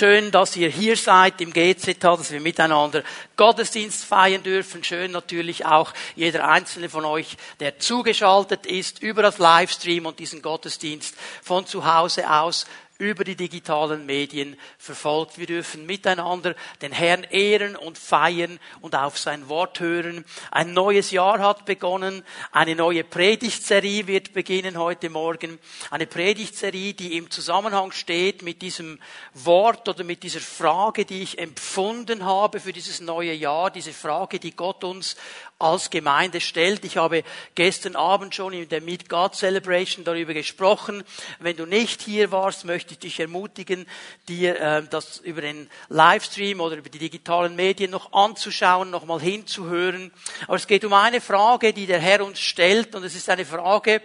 Schön, dass ihr hier seid im GZH, dass wir miteinander Gottesdienst feiern dürfen. Schön natürlich auch jeder einzelne von euch, der zugeschaltet ist über das Livestream und diesen Gottesdienst von zu Hause aus über die digitalen Medien verfolgt. Wir dürfen miteinander den Herrn ehren und feiern und auf sein Wort hören. Ein neues Jahr hat begonnen. Eine neue Predigtserie wird beginnen heute Morgen. Eine Predigtserie, die im Zusammenhang steht mit diesem Wort oder mit dieser Frage, die ich empfunden habe für dieses neue Jahr. Diese Frage, die Gott uns als Gemeinde stellt. Ich habe gestern Abend schon in der Meet God Celebration darüber gesprochen. Wenn du nicht hier warst, möchte ich dich ermutigen, dir äh, das über den Livestream oder über die digitalen Medien noch anzuschauen, noch mal hinzuhören. Aber es geht um eine Frage, die der Herr uns stellt und es ist eine Frage,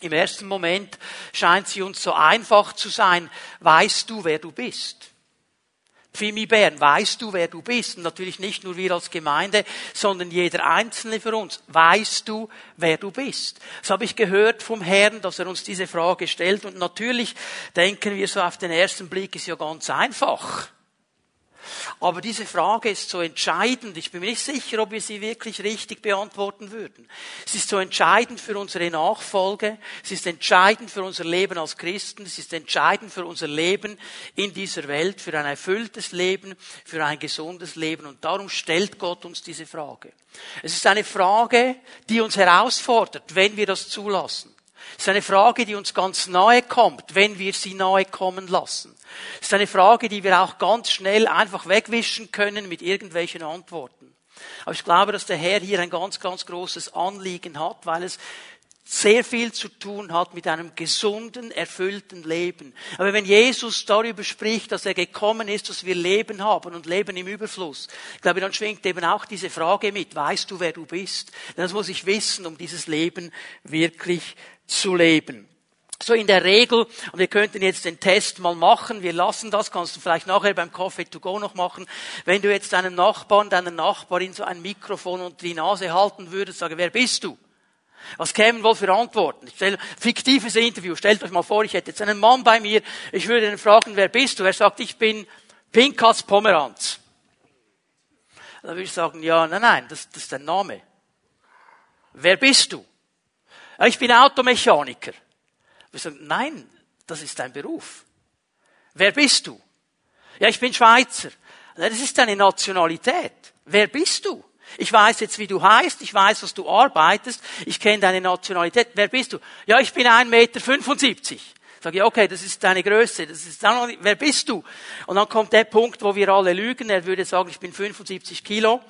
im ersten Moment scheint sie uns so einfach zu sein. Weißt du, wer du bist? Pfimi Bern, weißt du, wer du bist? Und natürlich nicht nur wir als Gemeinde, sondern jeder Einzelne für uns. Weißt du, wer du bist? Das habe ich gehört vom Herrn, dass er uns diese Frage stellt. Und natürlich denken wir so auf den ersten Blick, ist ja ganz einfach. Aber diese Frage ist so entscheidend. Ich bin mir nicht sicher, ob wir sie wirklich richtig beantworten würden. Es ist so entscheidend für unsere Nachfolge. Es ist entscheidend für unser Leben als Christen. Es ist entscheidend für unser Leben in dieser Welt, für ein erfülltes Leben, für ein gesundes Leben. Und darum stellt Gott uns diese Frage. Es ist eine Frage, die uns herausfordert, wenn wir das zulassen. Ist eine Frage, die uns ganz nahe kommt, wenn wir sie nahe kommen lassen. Es ist eine Frage, die wir auch ganz schnell einfach wegwischen können mit irgendwelchen Antworten. Aber ich glaube, dass der Herr hier ein ganz, ganz großes Anliegen hat, weil es sehr viel zu tun hat mit einem gesunden, erfüllten Leben. Aber wenn Jesus darüber spricht, dass er gekommen ist, dass wir Leben haben und Leben im Überfluss, ich glaube, dann schwingt eben auch diese Frage mit, weißt du, wer du bist? Das muss ich wissen, um dieses Leben wirklich zu leben. So in der Regel, und wir könnten jetzt den Test mal machen, wir lassen das, kannst du vielleicht nachher beim Coffee to go noch machen. Wenn du jetzt deinem Nachbarn, deiner Nachbarin so ein Mikrofon unter die Nase halten würdest, sage, wer bist du? Was kämen wohl für Antworten? Ich stelle, fiktives Interview. Stellt euch mal vor, ich hätte jetzt einen Mann bei mir. Ich würde ihn fragen, wer bist du? Er sagt, ich bin Pinkas Pomeranz. Dann würde ich sagen, ja, nein, nein, das, das ist dein Name. Wer bist du? Ich bin Automechaniker. Wir sagen, nein, das ist dein Beruf. Wer bist du? Ja, ich bin Schweizer. Das ist deine Nationalität. Wer bist du? Ich weiß jetzt, wie du heißt, ich weiß, was du arbeitest, ich kenne deine Nationalität. Wer bist du? Ja, ich bin 1,75 Meter. Sag ich, okay, das ist deine Größe, das ist dann, wer bist du? Und dann kommt der Punkt, wo wir alle lügen. Er würde sagen, ich bin 75 Kilo.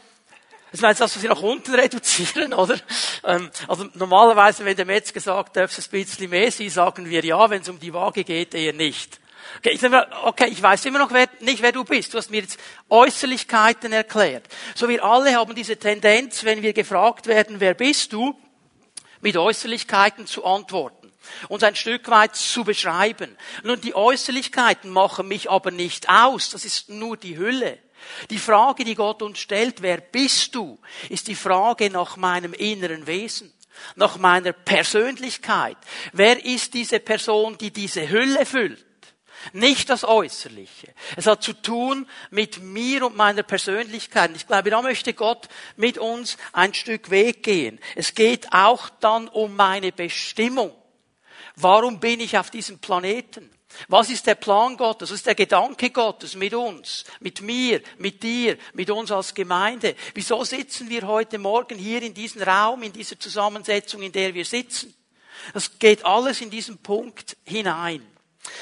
Das heißt, dass wir sie nach unten reduzieren, oder? Ähm, also normalerweise, wenn der Metzger sagt, darf es ein bisschen mehr sein, sagen wir ja, wenn es um die Waage geht, eher nicht. Okay, ich, okay, ich weiß immer noch wer, nicht, wer du bist. Du hast mir jetzt Äußerlichkeiten erklärt. So wir alle haben diese Tendenz, wenn wir gefragt werden, wer bist du, mit Äußerlichkeiten zu antworten uns ein Stück weit zu beschreiben. Nun, die Äußerlichkeiten machen mich aber nicht aus. Das ist nur die Hülle. Die Frage, die Gott uns stellt, wer bist du, ist die Frage nach meinem inneren Wesen, nach meiner Persönlichkeit. Wer ist diese Person, die diese Hülle füllt? Nicht das Äußerliche. Es hat zu tun mit mir und meiner Persönlichkeit. Ich glaube, da möchte Gott mit uns ein Stück Weg gehen. Es geht auch dann um meine Bestimmung. Warum bin ich auf diesem Planeten? Was ist der Plan Gottes? Was ist der Gedanke Gottes mit uns, mit mir, mit dir, mit uns als Gemeinde? Wieso sitzen wir heute Morgen hier in diesem Raum, in dieser Zusammensetzung, in der wir sitzen? Das geht alles in diesen Punkt hinein.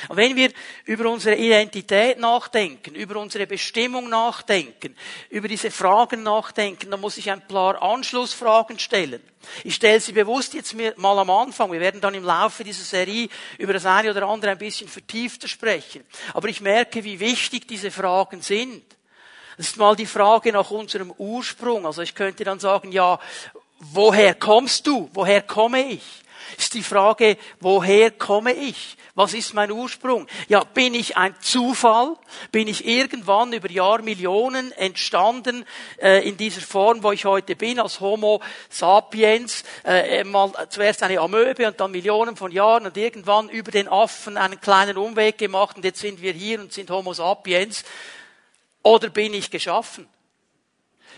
Und wenn wir über unsere Identität nachdenken, über unsere Bestimmung nachdenken, über diese Fragen nachdenken, dann muss ich ein paar Anschlussfragen stellen. Ich stelle sie bewusst jetzt mal am Anfang. Wir werden dann im Laufe dieser Serie über das eine oder andere ein bisschen vertiefter sprechen. Aber ich merke, wie wichtig diese Fragen sind. Das ist mal die Frage nach unserem Ursprung. Also ich könnte dann sagen, ja, woher kommst du? Woher komme ich? Ist die Frage, woher komme ich? Was ist mein Ursprung? Ja, bin ich ein Zufall? Bin ich irgendwann über Jahrmillionen entstanden äh, in dieser Form, wo ich heute bin, als Homo sapiens, äh, mal zuerst eine Amöbe und dann Millionen von Jahren und irgendwann über den Affen einen kleinen Umweg gemacht und jetzt sind wir hier und sind Homo sapiens? Oder bin ich geschaffen?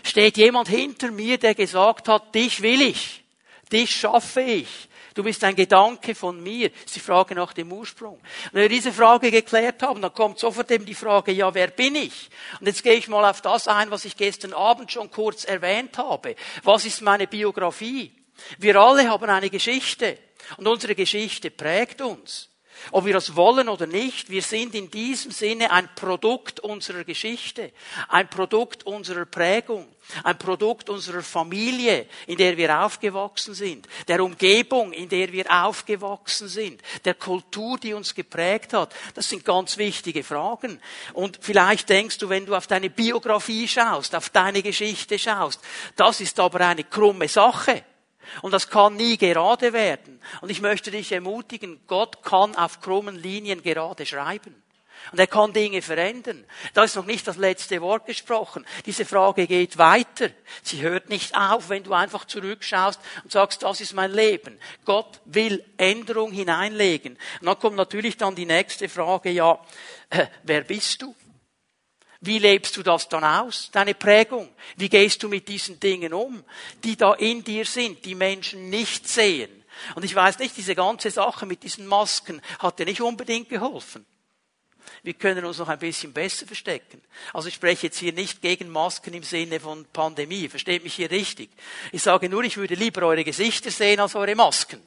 Steht jemand hinter mir, der gesagt hat, dich will ich, dich schaffe ich, Du bist ein Gedanke von mir. Das ist die Frage nach dem Ursprung. Und wenn wir diese Frage geklärt haben, dann kommt sofort eben die Frage, ja, wer bin ich? Und jetzt gehe ich mal auf das ein, was ich gestern Abend schon kurz erwähnt habe. Was ist meine Biografie? Wir alle haben eine Geschichte. Und unsere Geschichte prägt uns. Ob wir das wollen oder nicht, wir sind in diesem Sinne ein Produkt unserer Geschichte, ein Produkt unserer Prägung, ein Produkt unserer Familie, in der wir aufgewachsen sind, der Umgebung, in der wir aufgewachsen sind, der Kultur, die uns geprägt hat. Das sind ganz wichtige Fragen. Und vielleicht denkst du, wenn du auf deine Biografie schaust, auf deine Geschichte schaust, das ist aber eine krumme Sache. Und das kann nie gerade werden. Und ich möchte dich ermutigen, Gott kann auf krummen Linien gerade schreiben. Und er kann Dinge verändern. Da ist noch nicht das letzte Wort gesprochen. Diese Frage geht weiter. Sie hört nicht auf, wenn du einfach zurückschaust und sagst, das ist mein Leben. Gott will Änderung hineinlegen. Und dann kommt natürlich dann die nächste Frage, ja, äh, wer bist du? Wie lebst du das dann aus, deine Prägung? Wie gehst du mit diesen Dingen um, die da in dir sind, die Menschen nicht sehen? Und ich weiß nicht, diese ganze Sache mit diesen Masken hat dir nicht unbedingt geholfen. Wir können uns noch ein bisschen besser verstecken. Also ich spreche jetzt hier nicht gegen Masken im Sinne von Pandemie, versteht mich hier richtig. Ich sage nur, ich würde lieber eure Gesichter sehen als eure Masken.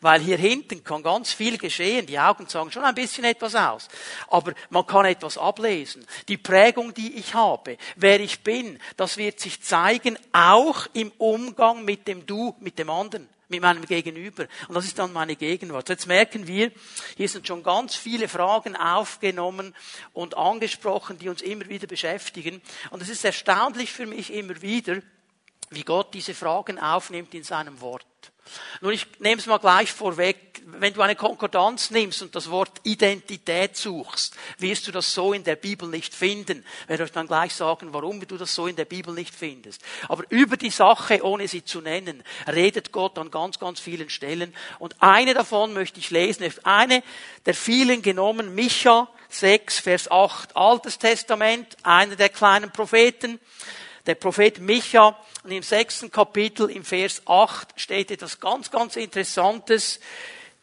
Weil hier hinten kann ganz viel geschehen. Die Augen sagen schon ein bisschen etwas aus. Aber man kann etwas ablesen. Die Prägung, die ich habe, wer ich bin, das wird sich zeigen, auch im Umgang mit dem Du, mit dem anderen mit meinem Gegenüber. Und das ist dann meine Gegenwart. Jetzt merken wir, hier sind schon ganz viele Fragen aufgenommen und angesprochen, die uns immer wieder beschäftigen. Und es ist erstaunlich für mich immer wieder, wie Gott diese Fragen aufnimmt in seinem Wort. Nun, ich nehme es mal gleich vorweg. Wenn du eine Konkordanz nimmst und das Wort Identität suchst, wirst du das so in der Bibel nicht finden. Ich werde euch dann gleich sagen, warum du das so in der Bibel nicht findest. Aber über die Sache, ohne sie zu nennen, redet Gott an ganz, ganz vielen Stellen. Und eine davon möchte ich lesen. Eine der vielen genommen, Micha 6, Vers 8, Altes Testament, einer der kleinen Propheten. Der Prophet Micha und im sechsten Kapitel, im Vers 8, steht etwas ganz, ganz Interessantes.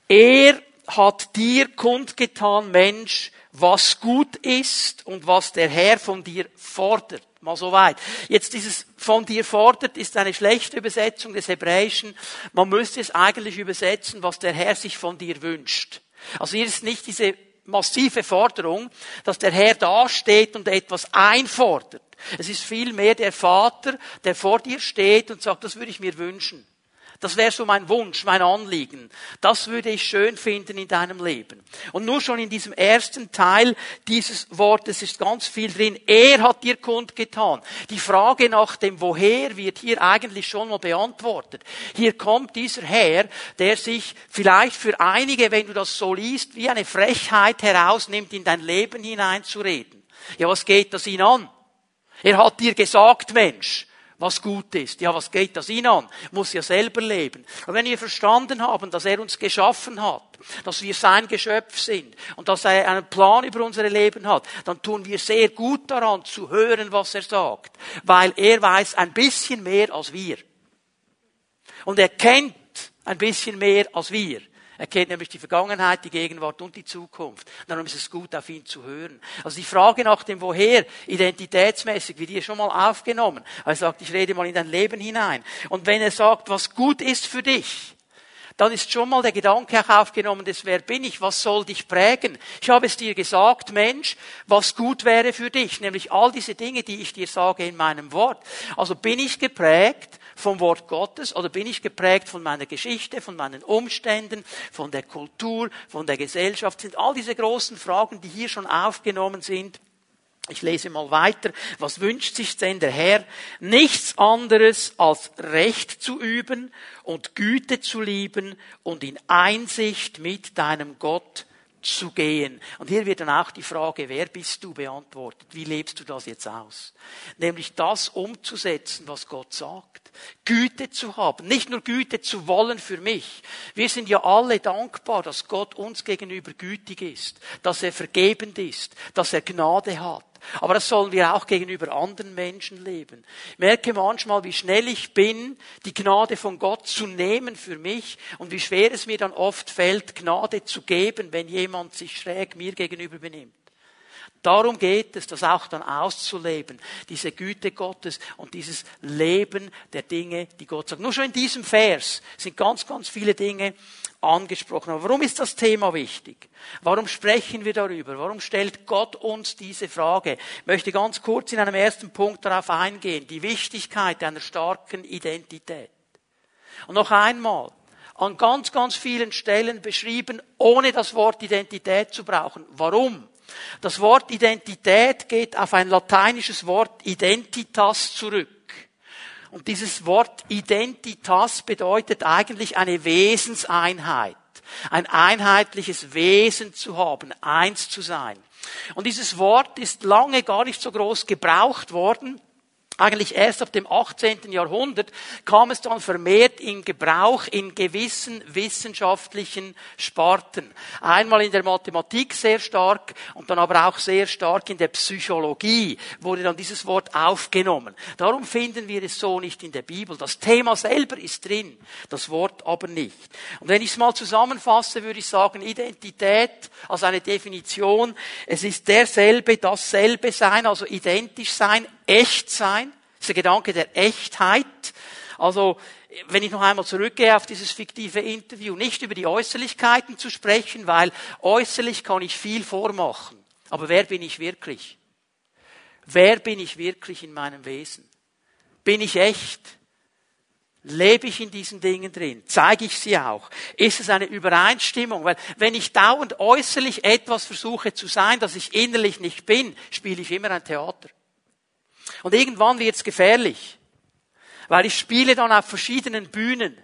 Er hat dir kundgetan, Mensch, was gut ist und was der Herr von dir fordert. Mal so weit. Jetzt dieses von dir fordert ist eine schlechte Übersetzung des Hebräischen. Man müsste es eigentlich übersetzen, was der Herr sich von dir wünscht. Also hier ist nicht diese massive Forderung, dass der Herr dasteht und etwas einfordert. Es ist vielmehr der Vater, der vor dir steht und sagt, das würde ich mir wünschen. Das wäre so mein Wunsch, mein Anliegen. Das würde ich schön finden in deinem Leben. Und nur schon in diesem ersten Teil dieses Wortes ist ganz viel drin. Er hat dir kundgetan. Die Frage nach dem Woher wird hier eigentlich schon mal beantwortet. Hier kommt dieser Herr, der sich vielleicht für einige, wenn du das so liest, wie eine Frechheit herausnimmt, in dein Leben hineinzureden. Ja, was geht das ihn an? Er hat dir gesagt, Mensch, was gut ist. Ja, was geht das ihn an? Muss ja selber leben. Und wenn wir verstanden haben, dass er uns geschaffen hat, dass wir sein Geschöpf sind und dass er einen Plan über unser Leben hat, dann tun wir sehr gut daran zu hören, was er sagt, weil er weiß ein bisschen mehr als wir. Und er kennt ein bisschen mehr als wir. Er kennt nämlich die Vergangenheit, die Gegenwart und die Zukunft. Darum ist es gut, auf ihn zu hören. Also die Frage nach dem Woher, identitätsmäßig, wie die schon mal aufgenommen. Er sagt, ich rede mal in dein Leben hinein. Und wenn er sagt, was gut ist für dich, dann ist schon mal der Gedanke auch aufgenommen, des wer bin ich, was soll dich prägen? Ich habe es dir gesagt, Mensch, was gut wäre für dich, nämlich all diese Dinge, die ich dir sage in meinem Wort. Also bin ich geprägt vom Wort Gottes oder bin ich geprägt von meiner Geschichte, von meinen Umständen, von der Kultur, von der Gesellschaft? Sind all diese großen Fragen, die hier schon aufgenommen sind, Ich lese mal weiter. Was wünscht sich denn der Herr? Nichts anderes als Recht zu üben und Güte zu lieben und in Einsicht mit deinem Gott zu gehen. Und hier wird dann auch die Frage, wer bist du, beantwortet. Wie lebst du das jetzt aus? Nämlich das umzusetzen, was Gott sagt. Güte zu haben. Nicht nur Güte zu wollen für mich. Wir sind ja alle dankbar, dass Gott uns gegenüber gütig ist, dass er vergebend ist, dass er Gnade hat. Aber das sollen wir auch gegenüber anderen Menschen leben. Ich merke manchmal, wie schnell ich bin, die Gnade von Gott zu nehmen für mich und wie schwer es mir dann oft fällt, Gnade zu geben, wenn jemand sich schräg mir gegenüber benimmt. Darum geht es, das auch dann auszuleben, diese Güte Gottes und dieses Leben der Dinge, die Gott sagt. Nur schon in diesem Vers sind ganz, ganz viele Dinge, angesprochen. Aber warum ist das Thema wichtig? Warum sprechen wir darüber? Warum stellt Gott uns diese Frage? Ich möchte ganz kurz in einem ersten Punkt darauf eingehen. Die Wichtigkeit einer starken Identität. Und noch einmal, an ganz, ganz vielen Stellen beschrieben, ohne das Wort Identität zu brauchen. Warum? Das Wort Identität geht auf ein lateinisches Wort Identitas zurück. Und dieses Wort Identitas bedeutet eigentlich eine Wesenseinheit. Ein einheitliches Wesen zu haben, eins zu sein. Und dieses Wort ist lange gar nicht so groß gebraucht worden eigentlich erst ab dem 18. Jahrhundert kam es dann vermehrt in Gebrauch in gewissen wissenschaftlichen Sparten. Einmal in der Mathematik sehr stark und dann aber auch sehr stark in der Psychologie wurde dann dieses Wort aufgenommen. Darum finden wir es so nicht in der Bibel. Das Thema selber ist drin, das Wort aber nicht. Und wenn ich es mal zusammenfasse, würde ich sagen, Identität als eine Definition, es ist derselbe, dasselbe sein, also identisch sein, echt sein, das ist der Gedanke der Echtheit. Also, wenn ich noch einmal zurückgehe auf dieses fiktive Interview, nicht über die Äußerlichkeiten zu sprechen, weil äußerlich kann ich viel vormachen. Aber wer bin ich wirklich? Wer bin ich wirklich in meinem Wesen? Bin ich echt? Lebe ich in diesen Dingen drin? Zeige ich sie auch? Ist es eine Übereinstimmung? Weil wenn ich dauernd äußerlich etwas versuche zu sein, das ich innerlich nicht bin, spiele ich immer ein Theater. Und irgendwann wird es gefährlich, weil ich spiele dann auf verschiedenen Bühnen.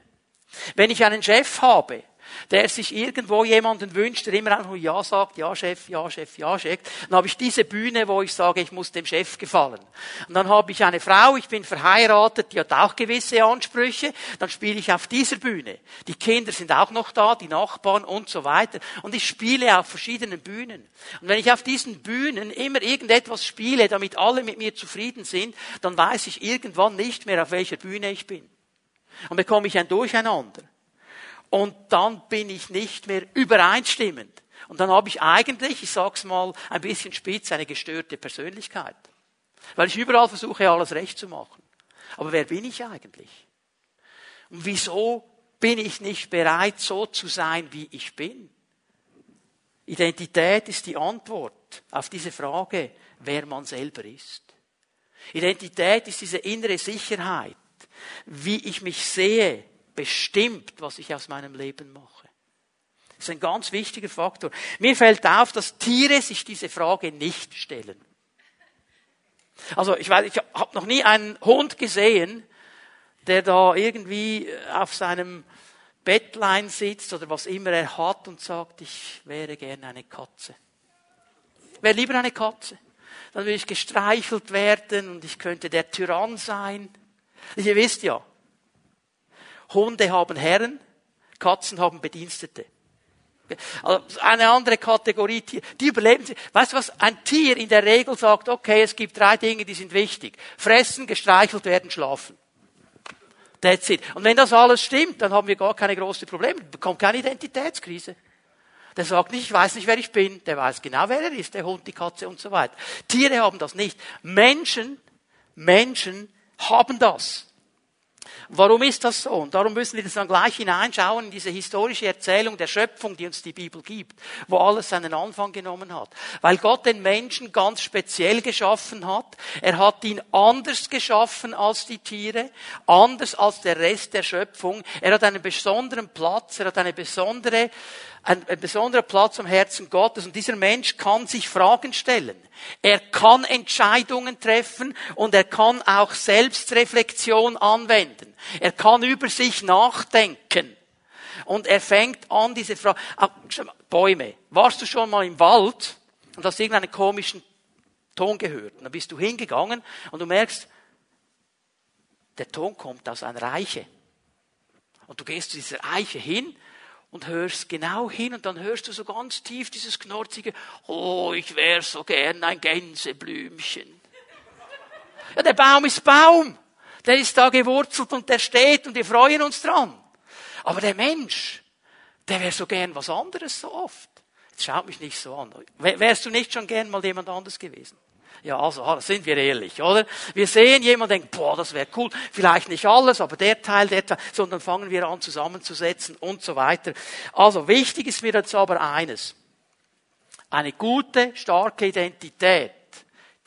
Wenn ich einen Chef habe, der sich irgendwo jemanden wünscht, der immer einfach nur Ja sagt, Ja Chef, Ja Chef, Ja Chef. Dann habe ich diese Bühne, wo ich sage, ich muss dem Chef gefallen. Und dann habe ich eine Frau, ich bin verheiratet, die hat auch gewisse Ansprüche. Dann spiele ich auf dieser Bühne. Die Kinder sind auch noch da, die Nachbarn und so weiter. Und ich spiele auf verschiedenen Bühnen. Und wenn ich auf diesen Bühnen immer irgendetwas spiele, damit alle mit mir zufrieden sind, dann weiß ich irgendwann nicht mehr, auf welcher Bühne ich bin. Und bekomme ich ein Durcheinander und dann bin ich nicht mehr übereinstimmend. Und dann habe ich eigentlich, ich sag's mal ein bisschen spitz, eine gestörte Persönlichkeit. Weil ich überall versuche, alles recht zu machen. Aber wer bin ich eigentlich? Und wieso bin ich nicht bereit, so zu sein, wie ich bin? Identität ist die Antwort auf diese Frage, wer man selber ist. Identität ist diese innere Sicherheit, wie ich mich sehe, bestimmt, was ich aus meinem Leben mache. Das ist ein ganz wichtiger Faktor. Mir fällt auf, dass Tiere sich diese Frage nicht stellen. Also ich weiß, ich habe noch nie einen Hund gesehen, der da irgendwie auf seinem Bettlein sitzt oder was immer er hat und sagt, ich wäre gerne eine Katze. Ich wäre lieber eine Katze. Dann würde ich gestreichelt werden und ich könnte der Tyrann sein. Ihr wisst ja, Hunde haben Herren, Katzen haben Bedienstete. Also eine andere Kategorie die überleben. Weißt du was? Ein Tier in der Regel sagt, okay, es gibt drei Dinge, die sind wichtig. Fressen, gestreichelt werden, schlafen. That's it. Und wenn das alles stimmt, dann haben wir gar keine großen Probleme. Bekommt keine Identitätskrise. Der sagt nicht, ich weiß nicht, wer ich bin. Der weiß genau, wer er ist, der Hund, die Katze und so weiter. Tiere haben das nicht. Menschen, Menschen haben das. Warum ist das so? Und darum müssen wir das dann gleich hineinschauen in diese historische Erzählung der Schöpfung, die uns die Bibel gibt, wo alles seinen Anfang genommen hat. Weil Gott den Menschen ganz speziell geschaffen hat. Er hat ihn anders geschaffen als die Tiere, anders als der Rest der Schöpfung. Er hat einen besonderen Platz, er hat eine besondere ein, ein besonderer Platz am Herzen Gottes und dieser Mensch kann sich Fragen stellen. Er kann Entscheidungen treffen und er kann auch Selbstreflexion anwenden. Er kann über sich nachdenken. Und er fängt an, diese Frage, ah, Bäume. Warst du schon mal im Wald und hast irgendeinen komischen Ton gehört? Und dann bist du hingegangen und du merkst, der Ton kommt aus einer Eiche. Und du gehst zu dieser Eiche hin und hörst genau hin und dann hörst du so ganz tief dieses knorzige, oh, ich wäre so gern ein Gänseblümchen. Ja, der Baum ist Baum. Der ist da gewurzelt und der steht und wir freuen uns dran. Aber der Mensch, der wäre so gern was anderes so oft. Jetzt schaut mich nicht so an. Wärst du nicht schon gern mal jemand anders gewesen? Ja, also, ah, sind wir ehrlich, oder? Wir sehen jemand denkt, boah, das wäre cool. Vielleicht nicht alles, aber der Teil, der Teil, sondern fangen wir an zusammenzusetzen und so weiter. Also, wichtig ist mir jetzt aber eines. Eine gute, starke Identität,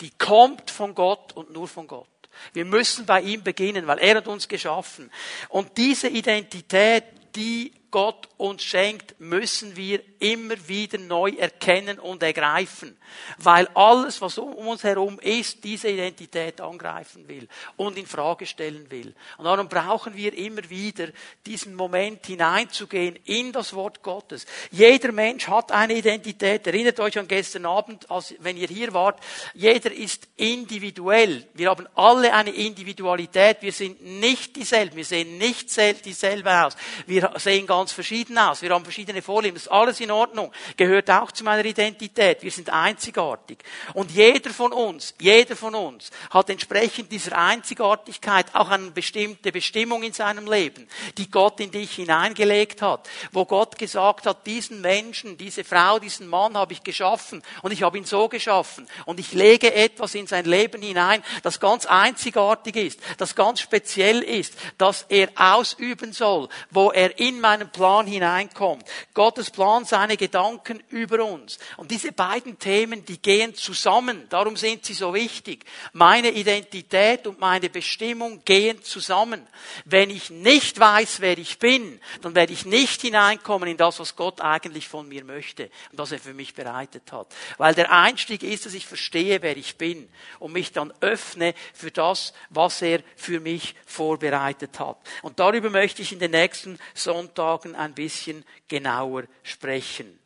die kommt von Gott und nur von Gott. Wir müssen bei ihm beginnen, weil er hat uns geschaffen. Und diese Identität, die Gott uns schenkt, müssen wir immer wieder neu erkennen und ergreifen. Weil alles, was um uns herum ist, diese Identität angreifen will und in Frage stellen will. Und darum brauchen wir immer wieder diesen Moment hineinzugehen in das Wort Gottes. Jeder Mensch hat eine Identität. Erinnert euch an gestern Abend, als, wenn ihr hier wart. Jeder ist individuell. Wir haben alle eine Individualität. Wir sind nicht dieselben. Wir sehen nicht dieselbe aus. Wir sehen ganz ganz verschieden aus. Wir haben verschiedene Vorlieben. Das ist alles in Ordnung. Gehört auch zu meiner Identität. Wir sind einzigartig. Und jeder von uns, jeder von uns hat entsprechend dieser Einzigartigkeit auch eine bestimmte Bestimmung in seinem Leben, die Gott in dich hineingelegt hat. Wo Gott gesagt hat, diesen Menschen, diese Frau, diesen Mann habe ich geschaffen und ich habe ihn so geschaffen und ich lege etwas in sein Leben hinein, das ganz einzigartig ist, das ganz speziell ist, das er ausüben soll, wo er in meinem Plan hineinkommt. Gottes Plan, seine Gedanken über uns. Und diese beiden Themen, die gehen zusammen. Darum sind sie so wichtig. Meine Identität und meine Bestimmung gehen zusammen. Wenn ich nicht weiß, wer ich bin, dann werde ich nicht hineinkommen in das, was Gott eigentlich von mir möchte und was er für mich bereitet hat. Weil der Einstieg ist, dass ich verstehe, wer ich bin und mich dann öffne für das, was er für mich vorbereitet hat. Und darüber möchte ich in den nächsten Sonntag Tagen ein bisschen genauer sprechen.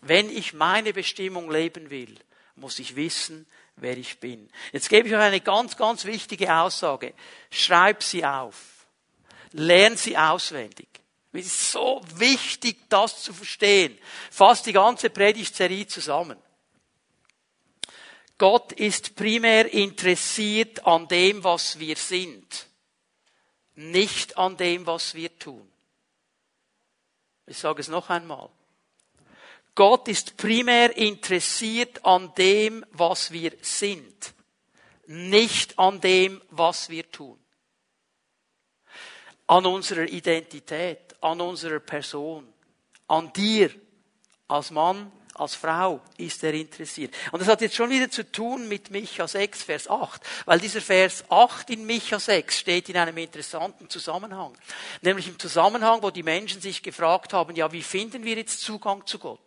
Wenn ich meine Bestimmung leben will, muss ich wissen, wer ich bin. Jetzt gebe ich euch eine ganz, ganz wichtige Aussage. Schreib sie auf. Lern sie auswendig. Es ist so wichtig, das zu verstehen. Fast die ganze Predigtserie zusammen. Gott ist primär interessiert an dem, was wir sind, nicht an dem, was wir tun. Ich sage es noch einmal. Gott ist primär interessiert an dem, was wir sind, nicht an dem, was wir tun. An unserer Identität, an unserer Person, an dir als Mann, als Frau ist er interessiert. Und das hat jetzt schon wieder zu tun mit Micha 6, Vers 8, weil dieser Vers 8 in Micha 6 steht in einem interessanten Zusammenhang. Nämlich im Zusammenhang, wo die Menschen sich gefragt haben, ja, wie finden wir jetzt Zugang zu Gott?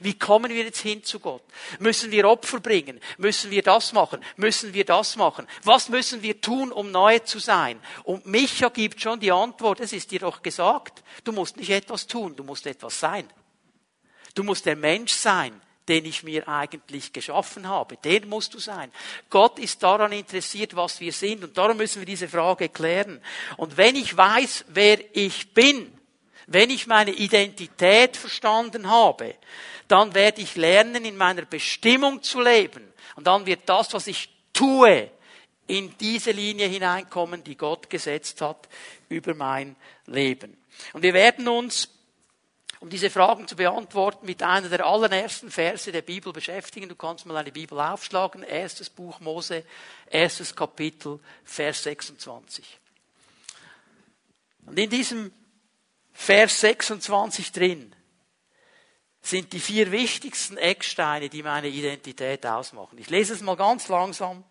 Wie kommen wir jetzt hin zu Gott? Müssen wir Opfer bringen? Müssen wir das machen? Müssen wir das machen? Was müssen wir tun, um neu zu sein? Und Micha gibt schon die Antwort, es ist dir doch gesagt, du musst nicht etwas tun, du musst etwas sein. Du musst der Mensch sein, den ich mir eigentlich geschaffen habe. Den musst du sein. Gott ist daran interessiert, was wir sind. Und darum müssen wir diese Frage klären. Und wenn ich weiß, wer ich bin, wenn ich meine Identität verstanden habe, dann werde ich lernen, in meiner Bestimmung zu leben. Und dann wird das, was ich tue, in diese Linie hineinkommen, die Gott gesetzt hat über mein Leben. Und wir werden uns um diese Fragen zu beantworten, mit einer der allerersten Verse der Bibel beschäftigen. Du kannst mal eine Bibel aufschlagen. Erstes Buch Mose, erstes Kapitel, Vers 26. Und in diesem Vers 26 drin sind die vier wichtigsten Ecksteine, die meine Identität ausmachen. Ich lese es mal ganz langsam.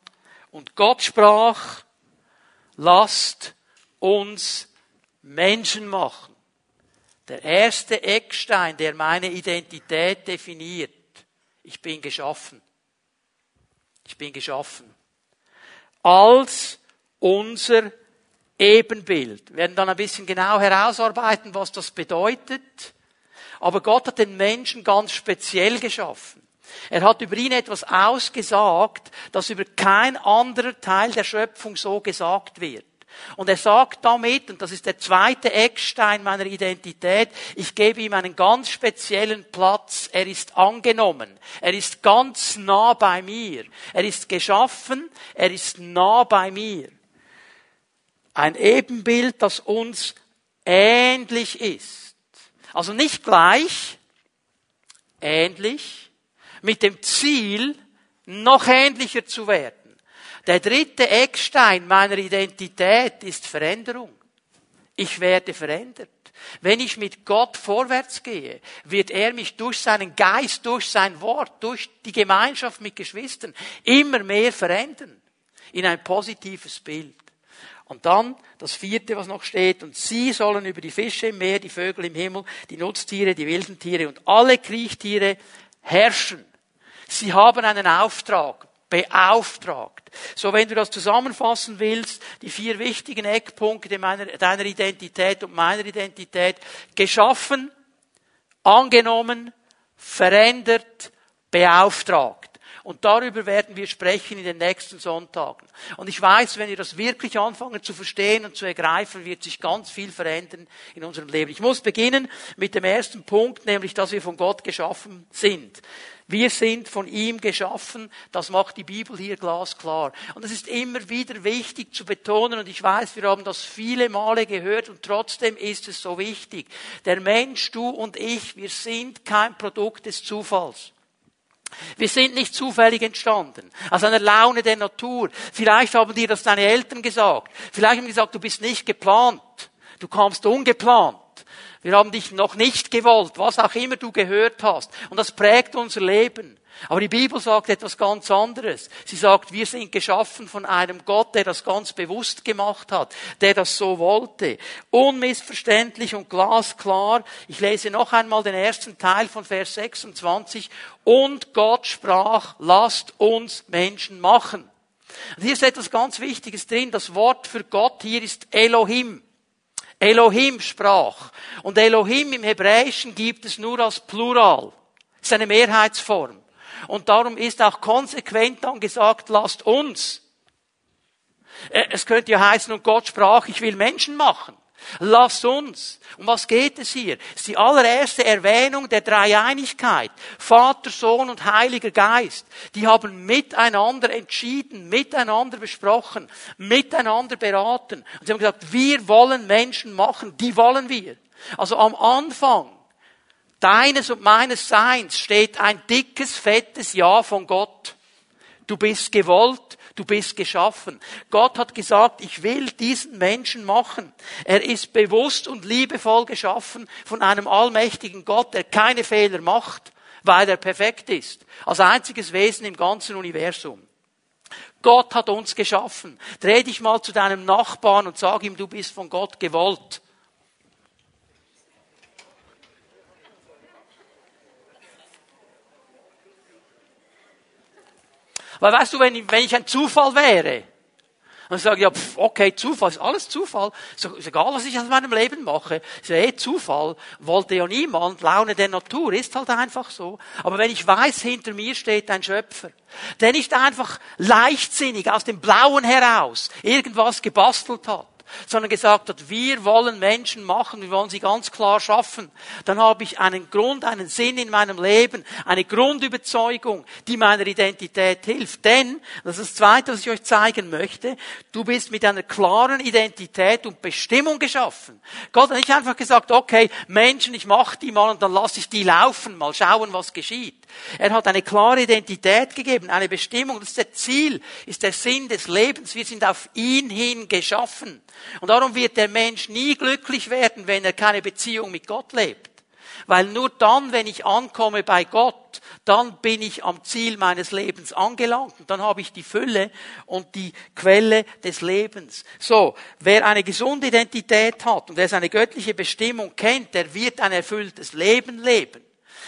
Und Gott sprach, lasst uns Menschen machen Der erste Eckstein, der meine Identität definiert. Ich bin geschaffen. Ich bin geschaffen. Als unser Ebenbild. Wir werden dann ein bisschen genau herausarbeiten, was das bedeutet. Aber Gott hat den Menschen ganz speziell geschaffen. Er hat über ihn etwas ausgesagt, das über kein anderer Teil der Schöpfung so gesagt wird. Und er sagt damit, und das ist der zweite Eckstein meiner Identität, ich gebe ihm einen ganz speziellen Platz. Er ist angenommen. Er ist ganz nah bei mir. Er ist geschaffen. Er ist nah bei mir. Ein Ebenbild, das uns ähnlich ist. Also nicht gleich, ähnlich, mit dem Ziel, noch ähnlicher zu werden. Der dritte Eckstein meiner Identität ist Veränderung. Ich werde verändert. Wenn ich mit Gott vorwärts gehe, wird er mich durch seinen Geist, durch sein Wort, durch die Gemeinschaft mit Geschwistern immer mehr verändern. In ein positives Bild. Und dann das vierte, was noch steht, und sie sollen über die Fische im Meer, die Vögel im Himmel, die Nutztiere, die wilden Tiere und alle Kriechtiere herrschen. Sie haben einen Auftrag, beauftragt. So, wenn du das zusammenfassen willst, die vier wichtigen Eckpunkte meiner, deiner Identität und meiner Identität, geschaffen, angenommen, verändert, beauftragt. Und darüber werden wir sprechen in den nächsten Sonntagen. Und ich weiß, wenn wir das wirklich anfangen zu verstehen und zu ergreifen, wird sich ganz viel verändern in unserem Leben. Ich muss beginnen mit dem ersten Punkt, nämlich, dass wir von Gott geschaffen sind. Wir sind von ihm geschaffen. Das macht die Bibel hier glasklar. Und es ist immer wieder wichtig zu betonen, und ich weiß, wir haben das viele Male gehört, und trotzdem ist es so wichtig. Der Mensch, du und ich, wir sind kein Produkt des Zufalls. Wir sind nicht zufällig entstanden, aus einer Laune der Natur. Vielleicht haben dir das deine Eltern gesagt. Vielleicht haben sie gesagt, du bist nicht geplant. Du kamst ungeplant. Wir haben dich noch nicht gewollt, was auch immer du gehört hast. Und das prägt unser Leben. Aber die Bibel sagt etwas ganz anderes. Sie sagt, wir sind geschaffen von einem Gott, der das ganz bewusst gemacht hat, der das so wollte. Unmissverständlich und glasklar. Ich lese noch einmal den ersten Teil von Vers 26. Und Gott sprach, lasst uns Menschen machen. Und hier ist etwas ganz Wichtiges drin. Das Wort für Gott hier ist Elohim. Elohim sprach. Und Elohim im Hebräischen gibt es nur als Plural. Das ist eine Mehrheitsform. Und darum ist auch konsequent dann gesagt, lasst uns. Äh, es könnte ja heißen, und Gott sprach, ich will Menschen machen. Lasst uns. Um was geht es hier? Es ist die allererste Erwähnung der Dreieinigkeit. Vater, Sohn und Heiliger Geist. Die haben miteinander entschieden, miteinander besprochen, miteinander beraten. Und sie haben gesagt, wir wollen Menschen machen. Die wollen wir. Also am Anfang deines und meines Seins steht ein dickes, fettes Ja von Gott. Du bist gewollt, du bist geschaffen. Gott hat gesagt, ich will diesen Menschen machen. Er ist bewusst und liebevoll geschaffen von einem allmächtigen Gott, der keine Fehler macht, weil er perfekt ist. Als einziges Wesen im ganzen Universum. Gott hat uns geschaffen. Dreh dich mal zu deinem Nachbarn und sag ihm, du bist von Gott gewollt. Weil weißt du, wenn, wenn ich ein Zufall wäre, und sage, ja, pff, okay, Zufall, ist alles Zufall. Ist egal, was ich aus meinem Leben mache. Ist ja eh Zufall. Wollte ja niemand. Laune der Natur ist halt einfach so. Aber wenn ich weiß, hinter mir steht ein Schöpfer, der nicht einfach leichtsinnig aus dem Blauen heraus irgendwas gebastelt hat, sondern gesagt hat, wir wollen Menschen machen, wir wollen sie ganz klar schaffen, dann habe ich einen Grund, einen Sinn in meinem Leben, eine Grundüberzeugung, die meiner Identität hilft. Denn, das ist das Zweite, was ich euch zeigen möchte, du bist mit einer klaren Identität und Bestimmung geschaffen. Gott hat nicht einfach gesagt, okay, Menschen, ich mache die mal und dann lasse ich die laufen, mal schauen, was geschieht. Er hat eine klare Identität gegeben, eine Bestimmung, das ist der Ziel, ist der Sinn des Lebens. Wir sind auf ihn hin geschaffen. Und darum wird der Mensch nie glücklich werden, wenn er keine Beziehung mit Gott lebt. Weil nur dann, wenn ich ankomme bei Gott, dann bin ich am Ziel meines Lebens angelangt. Und dann habe ich die Fülle und die Quelle des Lebens. So, wer eine gesunde Identität hat und wer seine göttliche Bestimmung kennt, der wird ein erfülltes Leben leben.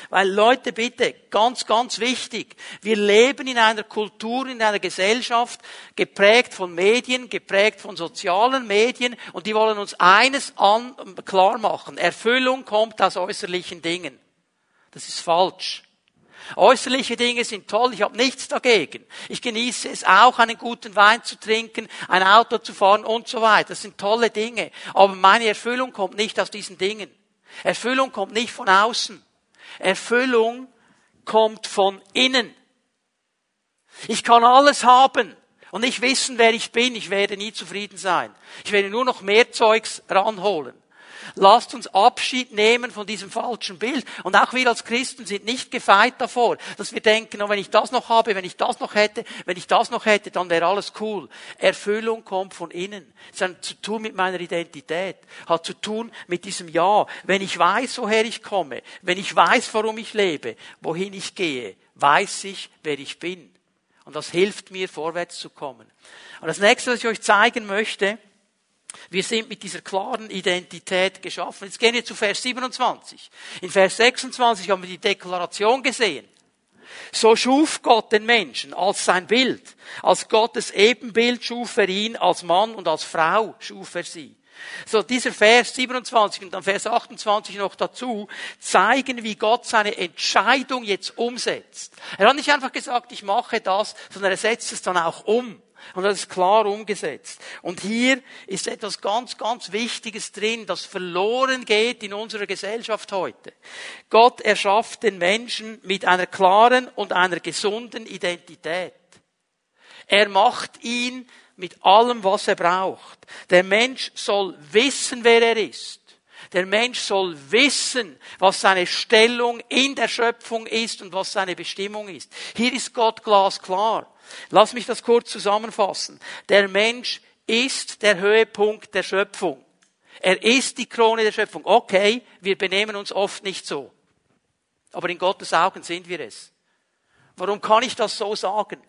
Weil Leute, bitte, ganz, ganz wichtig, wir leben in einer Kultur, in einer Gesellschaft, geprägt von Medien, geprägt von sozialen Medien, und die wollen uns eines an, klar machen. Erfüllung kommt aus äußerlichen Dingen. Das ist falsch. Äußerliche Dinge sind toll, ich habe nichts dagegen. Ich genieße es auch, einen guten Wein zu trinken, ein Auto zu fahren und so weiter. Das sind tolle Dinge. Aber meine Erfüllung kommt nicht aus diesen Dingen. Erfüllung kommt nicht von außen. Erfüllung kommt von innen. Ich kann alles haben und nicht wissen, wer ich bin. Ich werde nie zufrieden sein. Ich werde nur noch mehr Zeugs ranholen. Lasst uns Abschied nehmen von diesem falschen Bild. Und auch wir als Christen sind nicht gefeit davor, dass wir denken, oh, wenn ich das noch habe, wenn ich das noch hätte, wenn ich das noch hätte, dann wäre alles cool. Erfüllung kommt von innen. Es hat zu tun mit meiner Identität. Hat zu tun mit diesem Ja. Wenn ich weiß, woher ich komme, wenn ich weiß, warum ich lebe, wohin ich gehe, weiß ich, wer ich bin. Und das hilft mir, vorwärts zu kommen. Und das nächste, was ich euch zeigen möchte, wir sind mit dieser klaren Identität geschaffen. Jetzt gehen wir zu Vers 27. In Vers 26 haben wir die Deklaration gesehen. So schuf Gott den Menschen als sein Bild. Als Gottes Ebenbild schuf er ihn, als Mann und als Frau schuf er sie. So, dieser Vers 27 und dann Vers 28 noch dazu zeigen, wie Gott seine Entscheidung jetzt umsetzt. Er hat nicht einfach gesagt, ich mache das, sondern er setzt es dann auch um. Und das ist klar umgesetzt. Und hier ist etwas ganz, ganz Wichtiges drin, das verloren geht in unserer Gesellschaft heute. Gott erschafft den Menschen mit einer klaren und einer gesunden Identität. Er macht ihn mit allem, was er braucht. Der Mensch soll wissen, wer er ist. Der Mensch soll wissen, was seine Stellung in der Schöpfung ist und was seine Bestimmung ist. Hier ist Gott glasklar. Lass mich das kurz zusammenfassen. Der Mensch ist der Höhepunkt der Schöpfung. Er ist die Krone der Schöpfung. Okay, wir benehmen uns oft nicht so. Aber in Gottes Augen sind wir es. Warum kann ich das so sagen?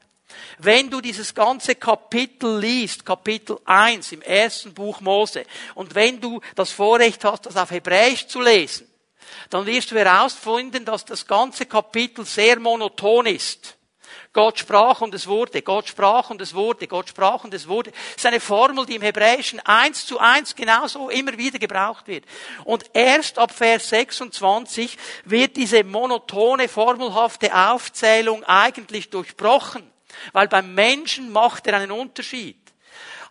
Wenn du dieses ganze Kapitel liest, Kapitel 1 im ersten Buch Mose, und wenn du das Vorrecht hast, das auf Hebräisch zu lesen, dann wirst du herausfinden, dass das ganze Kapitel sehr monoton ist. Gott sprach und es wurde, Gott sprach und es wurde, Gott sprach und es wurde. Das ist eine Formel, die im Hebräischen eins zu eins genauso immer wieder gebraucht wird. Und erst ab Vers 26 wird diese monotone, formelhafte Aufzählung eigentlich durchbrochen. Weil beim Menschen macht er einen Unterschied.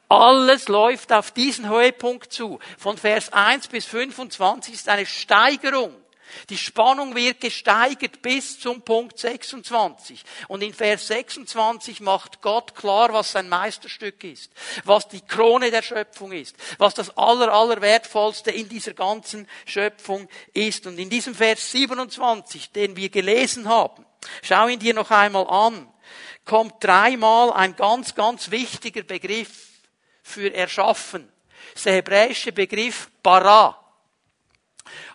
Alles läuft auf diesen Höhepunkt zu. Von Vers 1 bis 25 ist eine Steigerung. Die Spannung wird gesteigert bis zum Punkt 26. Und in Vers 26 macht Gott klar, was sein Meisterstück ist, was die Krone der Schöpfung ist, was das aller, aller wertvollste in dieser ganzen Schöpfung ist. Und in diesem Vers 27, den wir gelesen haben, schau ihn dir noch einmal an, kommt dreimal ein ganz, ganz wichtiger Begriff für erschaffen. Der hebräische Begriff bara.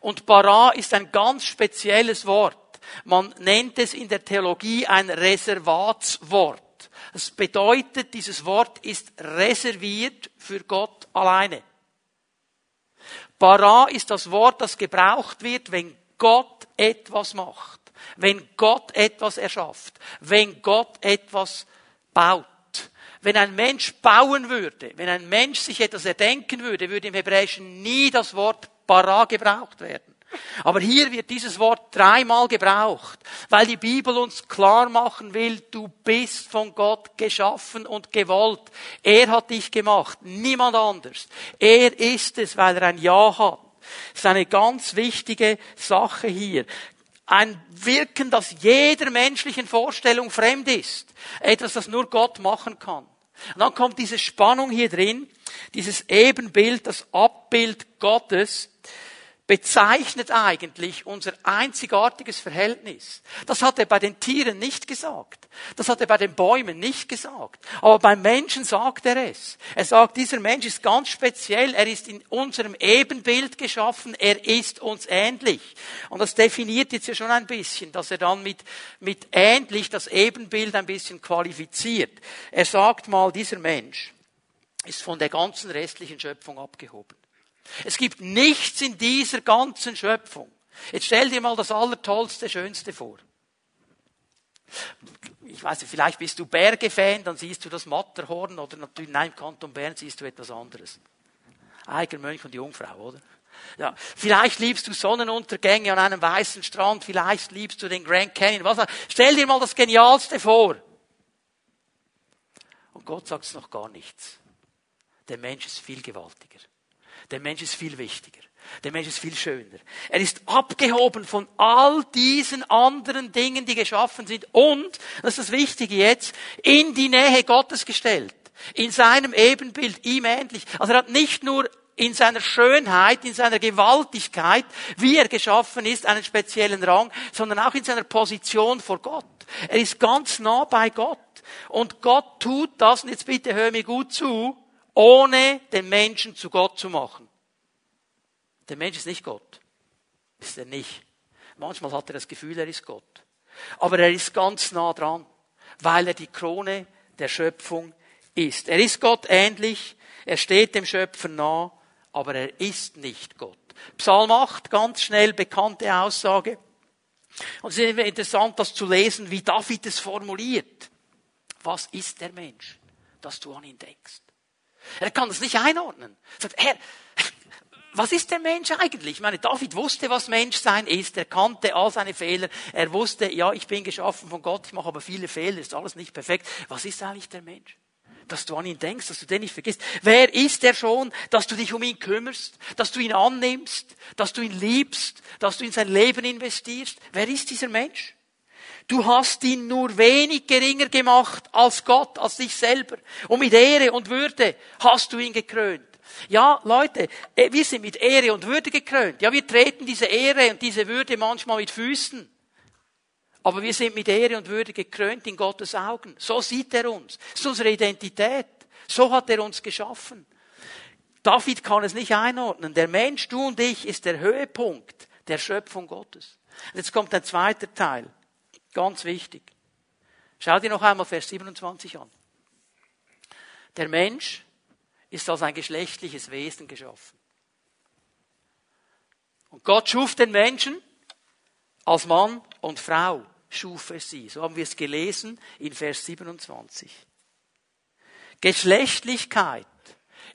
Und bara ist ein ganz spezielles Wort. Man nennt es in der Theologie ein Reservatswort. Das bedeutet, dieses Wort ist reserviert für Gott alleine. Bara ist das Wort, das gebraucht wird, wenn Gott etwas macht, wenn Gott etwas erschafft, wenn Gott etwas baut. Wenn ein Mensch bauen würde, wenn ein Mensch sich etwas erdenken würde, würde im Hebräischen nie das Wort bara gebraucht werden. Aber hier wird dieses Wort dreimal gebraucht, weil die Bibel uns klar machen will, du bist von Gott geschaffen und gewollt. Er hat dich gemacht, niemand anders. Er ist es, weil er ein Ja hat. Das ist eine ganz wichtige Sache hier. Ein Wirken, das jeder menschlichen Vorstellung fremd ist. Etwas, das nur Gott machen kann. Und dann kommt diese Spannung hier drin, dieses Ebenbild, das Abbild Gottes, bezeichnet eigentlich unser einzigartiges Verhältnis. Das hat er bei den Tieren nicht gesagt. Das hat er bei den Bäumen nicht gesagt. Aber beim Menschen sagt er es. Er sagt, dieser Mensch ist ganz speziell. Er ist in unserem Ebenbild geschaffen. Er ist uns ähnlich. Und das definiert jetzt ja schon ein bisschen, dass er dann mit, mit ähnlich das Ebenbild ein bisschen qualifiziert. Er sagt mal, dieser Mensch ist von der ganzen restlichen Schöpfung abgehoben. Es gibt nichts in dieser ganzen Schöpfung. Jetzt stell dir mal das Allertollste, Schönste vor. Ich weiß nicht, vielleicht bist du Berge-Fan, dann siehst du das Matterhorn oder natürlich, nein, im Kanton Bern siehst du etwas anderes. Eiger Mönch und Jungfrau, oder? Ja, vielleicht liebst du Sonnenuntergänge an einem weißen Strand, vielleicht liebst du den Grand Canyon. Was, stell dir mal das Genialste vor. Und Gott sagt es noch gar nichts. Der Mensch ist viel gewaltiger. Der Mensch ist viel wichtiger. Der Mensch ist viel schöner. Er ist abgehoben von all diesen anderen Dingen, die geschaffen sind und, das ist das Wichtige jetzt, in die Nähe Gottes gestellt. In seinem Ebenbild, ihm ähnlich. Also er hat nicht nur in seiner Schönheit, in seiner Gewaltigkeit, wie er geschaffen ist, einen speziellen Rang, sondern auch in seiner Position vor Gott. Er ist ganz nah bei Gott. Und Gott tut das, und jetzt bitte hör mir gut zu, ohne den Menschen zu Gott zu machen. Der Mensch ist nicht Gott. Ist er nicht. Manchmal hat er das Gefühl, er ist Gott. Aber er ist ganz nah dran, weil er die Krone der Schöpfung ist. Er ist Gott ähnlich, er steht dem Schöpfer nah, aber er ist nicht Gott. Psalm 8, ganz schnell bekannte Aussage. Und es ist interessant, das zu lesen, wie David es formuliert. Was ist der Mensch, dass du an ihn denkst? Er kann das nicht einordnen. Er sagt, Herr, was ist der Mensch eigentlich? Ich meine, David wusste, was Menschsein ist. Er kannte all seine Fehler. Er wusste, ja, ich bin geschaffen von Gott, ich mache aber viele Fehler, ist alles nicht perfekt. Was ist eigentlich der Mensch? Dass du an ihn denkst, dass du den nicht vergisst. Wer ist er schon, dass du dich um ihn kümmerst, dass du ihn annimmst, dass du ihn liebst, dass du in sein Leben investierst? Wer ist dieser Mensch? Du hast ihn nur wenig geringer gemacht als Gott, als dich selber. Und mit Ehre und Würde hast du ihn gekrönt. Ja, Leute, äh, wir sind mit Ehre und Würde gekrönt. Ja, wir treten diese Ehre und diese Würde manchmal mit Füßen. Aber wir sind mit Ehre und Würde gekrönt in Gottes Augen. So sieht er uns. Das ist unsere Identität. So hat er uns geschaffen. David kann es nicht einordnen. Der Mensch, du und ich, ist der Höhepunkt der Schöpfung Gottes. Und jetzt kommt ein zweiter Teil. Ganz wichtig. Schau dir noch einmal Vers 27 an. Der Mensch ist als ein geschlechtliches Wesen geschaffen. Und Gott schuf den Menschen als Mann und Frau, schuf er sie. So haben wir es gelesen in Vers 27. Geschlechtlichkeit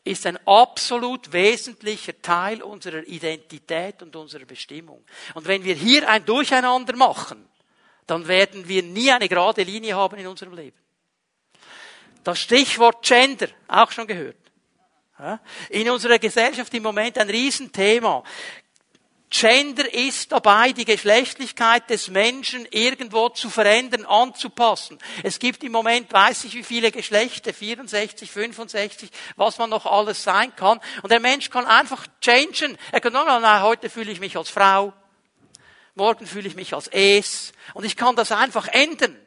ist ein absolut wesentlicher Teil unserer Identität und unserer Bestimmung. Und wenn wir hier ein Durcheinander machen, dann werden wir nie eine gerade Linie haben in unserem Leben. Das Stichwort Gender, auch schon gehört. In unserer Gesellschaft im Moment ein Riesenthema. Gender ist dabei, die Geschlechtlichkeit des Menschen irgendwo zu verändern, anzupassen. Es gibt im Moment, weiß ich wie viele Geschlechter, 64, 65, was man noch alles sein kann. Und der Mensch kann einfach changen. Er kann, sagen, nein, heute fühle ich mich als Frau, morgen fühle ich mich als Es. Und ich kann das einfach ändern.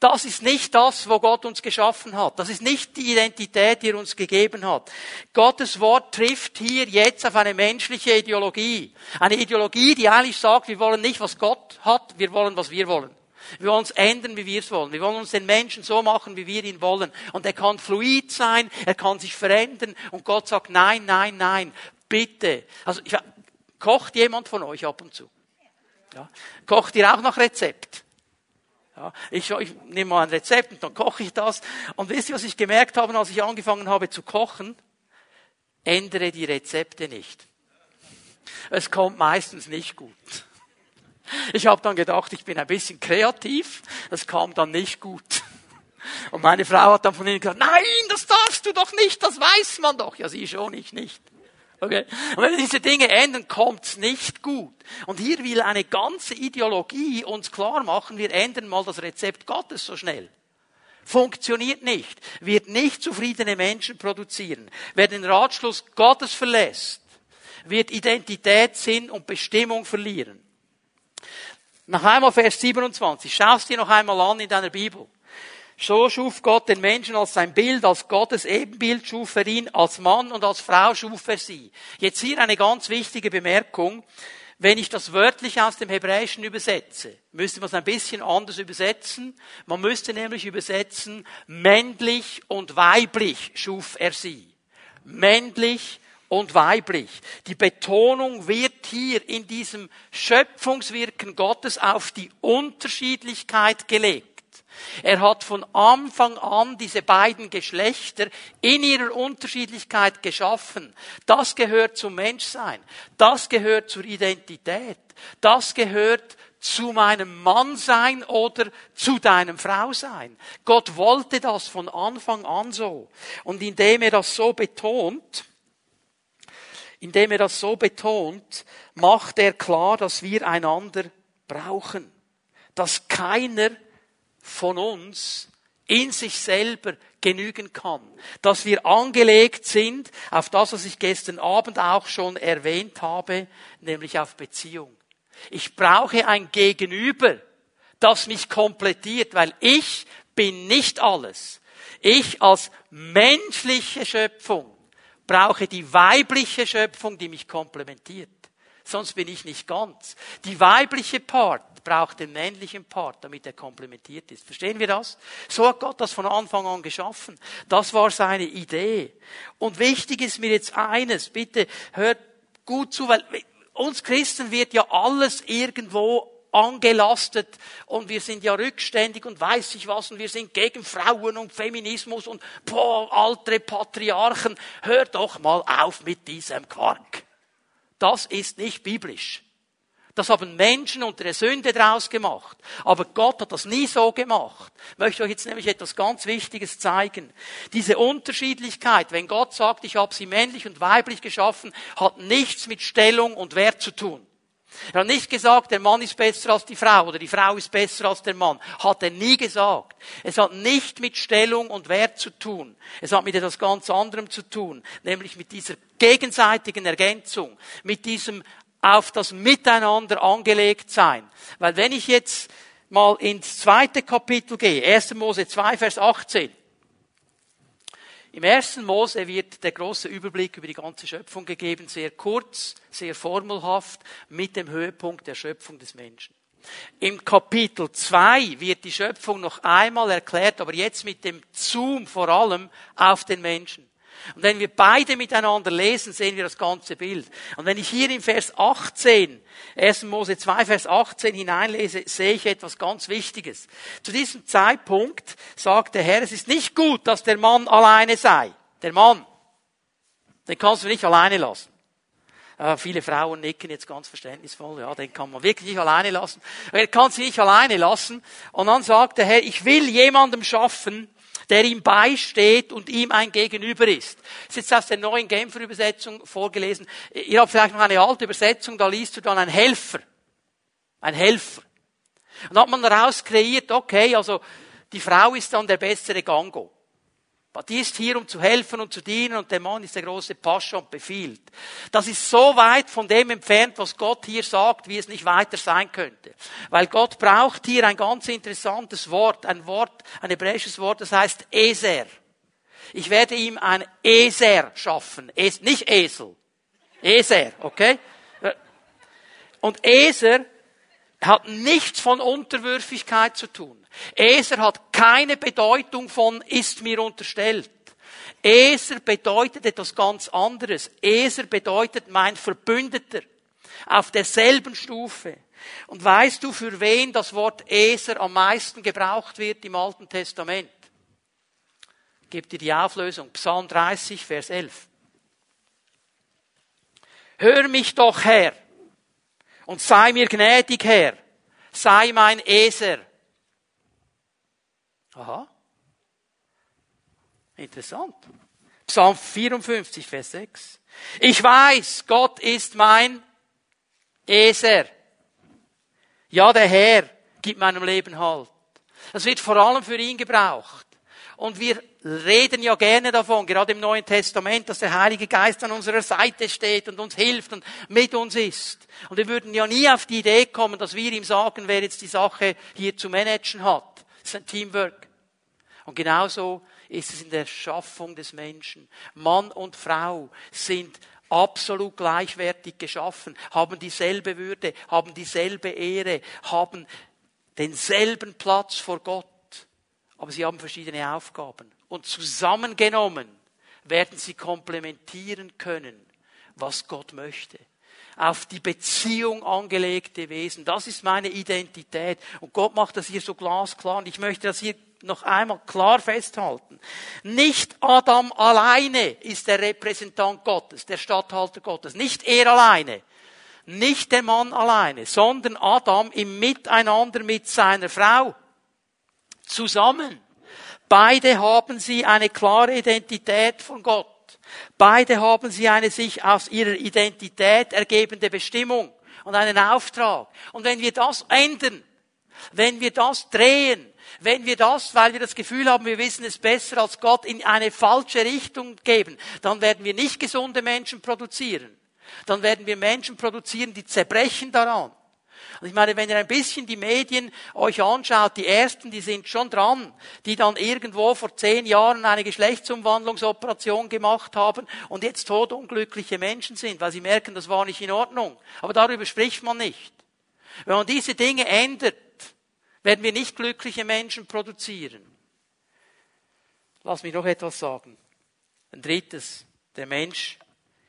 Das ist nicht das, wo Gott uns geschaffen hat. Das ist nicht die Identität, die er uns gegeben hat. Gottes Wort trifft hier jetzt auf eine menschliche Ideologie. Eine Ideologie, die eigentlich sagt, wir wollen nicht, was Gott hat, wir wollen, was wir wollen. Wir wollen uns ändern, wie wir es wollen. Wir wollen uns den Menschen so machen, wie wir ihn wollen. Und er kann fluid sein, er kann sich verändern. Und Gott sagt, nein, nein, nein, bitte. Also, kocht jemand von euch ab und zu? Ja. Kocht ihr auch nach Rezept? Ja, ich, ich nehme mal ein Rezept und dann koche ich das. Und wisst ihr, was ich gemerkt habe, als ich angefangen habe zu kochen? Ändere die Rezepte nicht. Es kommt meistens nicht gut. Ich habe dann gedacht, ich bin ein bisschen kreativ. Das kam dann nicht gut. Und meine Frau hat dann von ihnen gesagt, nein, das darfst du doch nicht, das weiß man doch. Ja, sie schon, ich nicht. Okay? Und wenn wir diese Dinge ändern, kommt's nicht gut. Und hier will eine ganze Ideologie uns klar machen, wir ändern mal das Rezept Gottes so schnell. Funktioniert nicht. Wird nicht zufriedene Menschen produzieren. Wer den Ratschluss Gottes verlässt, wird Identität, Sinn und Bestimmung verlieren. Noch einmal Vers 27. Schau es dir noch einmal an in deiner Bibel. So schuf Gott den Menschen als sein Bild, als Gottes Ebenbild schuf er ihn, als Mann und als Frau schuf er sie. Jetzt hier eine ganz wichtige Bemerkung. Wenn ich das wörtlich aus dem Hebräischen übersetze, müsste man es ein bisschen anders übersetzen. Man müsste nämlich übersetzen, männlich und weiblich schuf er sie. Männlich und weiblich. Die Betonung wird hier in diesem Schöpfungswirken Gottes auf die Unterschiedlichkeit gelegt. Er hat von Anfang an diese beiden Geschlechter in ihrer Unterschiedlichkeit geschaffen. Das gehört zum Menschsein. Das gehört zur Identität. Das gehört zu meinem Mann sein oder zu deinem Frau sein. Gott wollte das von Anfang an so. Und indem er das so betont, indem er das so betont, macht er klar, dass wir einander brauchen. Dass keiner von uns in sich selber genügen kann. Dass wir angelegt sind auf das, was ich gestern Abend auch schon erwähnt habe, nämlich auf Beziehung. Ich brauche ein Gegenüber, das mich komplettiert, weil ich bin nicht alles. Ich als menschliche Schöpfung brauche die weibliche Schöpfung, die mich komplementiert. Sonst bin ich nicht ganz. Die weibliche Part braucht den männlichen Part, damit er komplementiert ist. Verstehen wir das? So hat Gott das von Anfang an geschaffen. Das war seine Idee. Und wichtig ist mir jetzt eines, bitte hört gut zu, weil uns Christen wird ja alles irgendwo angelastet und wir sind ja rückständig und weiß ich was und wir sind gegen Frauen und Feminismus und boah, alte Patriarchen. Hör doch mal auf mit diesem Quark. Das ist nicht biblisch. Das haben Menschen unter der Sünde draus gemacht. Aber Gott hat das nie so gemacht. Ich möchte euch jetzt nämlich etwas ganz Wichtiges zeigen. Diese Unterschiedlichkeit, wenn Gott sagt, ich habe sie männlich und weiblich geschaffen, hat nichts mit Stellung und Wert zu tun. Er hat nicht gesagt, der Mann ist besser als die Frau oder die Frau ist besser als der Mann. Hat er nie gesagt. Es hat nicht mit Stellung und Wert zu tun. Es hat mit etwas ganz anderem zu tun, nämlich mit dieser gegenseitigen Ergänzung, mit diesem auf das Miteinander angelegt sein. Weil wenn ich jetzt mal ins zweite Kapitel gehe, 1. Mose 2, Vers 18, im ersten Mose wird der große Überblick über die ganze Schöpfung gegeben, sehr kurz, sehr formelhaft, mit dem Höhepunkt der Schöpfung des Menschen. Im Kapitel 2 wird die Schöpfung noch einmal erklärt, aber jetzt mit dem Zoom vor allem auf den Menschen. Und wenn wir beide miteinander lesen, sehen wir das ganze Bild. Und wenn ich hier im Vers 18, 1. Mose 2, Vers 18 hineinlese, sehe ich etwas ganz Wichtiges. Zu diesem Zeitpunkt sagt der Herr, es ist nicht gut, dass der Mann alleine sei. Der Mann. Den kannst du nicht alleine lassen. Äh, viele Frauen nicken jetzt ganz verständnisvoll, ja, den kann man wirklich nicht alleine lassen. Er kann sie nicht alleine lassen. Und dann sagt der Herr, ich will jemandem schaffen, der ihm beisteht und ihm ein Gegenüber ist. Das ist jetzt aus der neuen Genfer Übersetzung vorgelesen. Ihr habt vielleicht noch eine alte Übersetzung, da liest du dann ein Helfer. Ein Helfer. Und hat man daraus kreiert, okay, also die Frau ist dann der bessere Gango. Die ist hier, um zu helfen und zu dienen und der Mann ist der große Pascha und befiehlt. Das ist so weit von dem entfernt, was Gott hier sagt, wie es nicht weiter sein könnte. Weil Gott braucht hier ein ganz interessantes Wort, ein Wort, ein hebräisches Wort, das heißt Eser. Ich werde ihm ein Eser schaffen. Es, nicht Esel. Eser, okay? Und Eser hat nichts von Unterwürfigkeit zu tun. Eser hat keine Bedeutung von ist mir unterstellt. Eser bedeutet etwas ganz anderes. Eser bedeutet mein Verbündeter. Auf derselben Stufe. Und weißt du, für wen das Wort Eser am meisten gebraucht wird im Alten Testament? Gebt dir die Auflösung. Psalm 30, Vers 11. Hör mich doch, Herr, und sei mir gnädig, Herr. Sei mein Eser Aha. Interessant. Psalm 54, Vers 6. Ich weiß, Gott ist mein Eser. Ja, der Herr gibt meinem Leben Halt. Das wird vor allem für ihn gebraucht. Und wir reden ja gerne davon, gerade im Neuen Testament, dass der Heilige Geist an unserer Seite steht und uns hilft und mit uns ist. Und wir würden ja nie auf die Idee kommen, dass wir ihm sagen, wer jetzt die Sache hier zu managen hat. Das ist ein Teamwork. Und genauso ist es in der Schaffung des Menschen. Mann und Frau sind absolut gleichwertig geschaffen, haben dieselbe Würde, haben dieselbe Ehre, haben denselben Platz vor Gott. Aber sie haben verschiedene Aufgaben. Und zusammengenommen werden sie komplementieren können, was Gott möchte. Auf die Beziehung angelegte Wesen. Das ist meine Identität. Und Gott macht das hier so glasklar. Und ich möchte das hier noch einmal klar festhalten. Nicht Adam alleine ist der Repräsentant Gottes, der Statthalter Gottes. Nicht er alleine. Nicht der Mann alleine, sondern Adam im Miteinander mit seiner Frau. Zusammen. Beide haben sie eine klare Identität von Gott. Beide haben sie eine sich aus ihrer Identität ergebende Bestimmung und einen Auftrag. Und wenn wir das ändern, wenn wir das drehen, wenn wir das, weil wir das Gefühl haben, wir wissen es besser als Gott, in eine falsche Richtung geben, dann werden wir nicht gesunde Menschen produzieren. Dann werden wir Menschen produzieren, die zerbrechen daran. Und ich meine, wenn ihr ein bisschen die Medien euch anschaut, die ersten, die sind schon dran, die dann irgendwo vor zehn Jahren eine Geschlechtsumwandlungsoperation gemacht haben und jetzt todunglückliche Menschen sind, weil sie merken, das war nicht in Ordnung. Aber darüber spricht man nicht. Wenn man diese Dinge ändert, werden wir nicht glückliche Menschen produzieren. Lass mich noch etwas sagen. Ein drittes. Der Mensch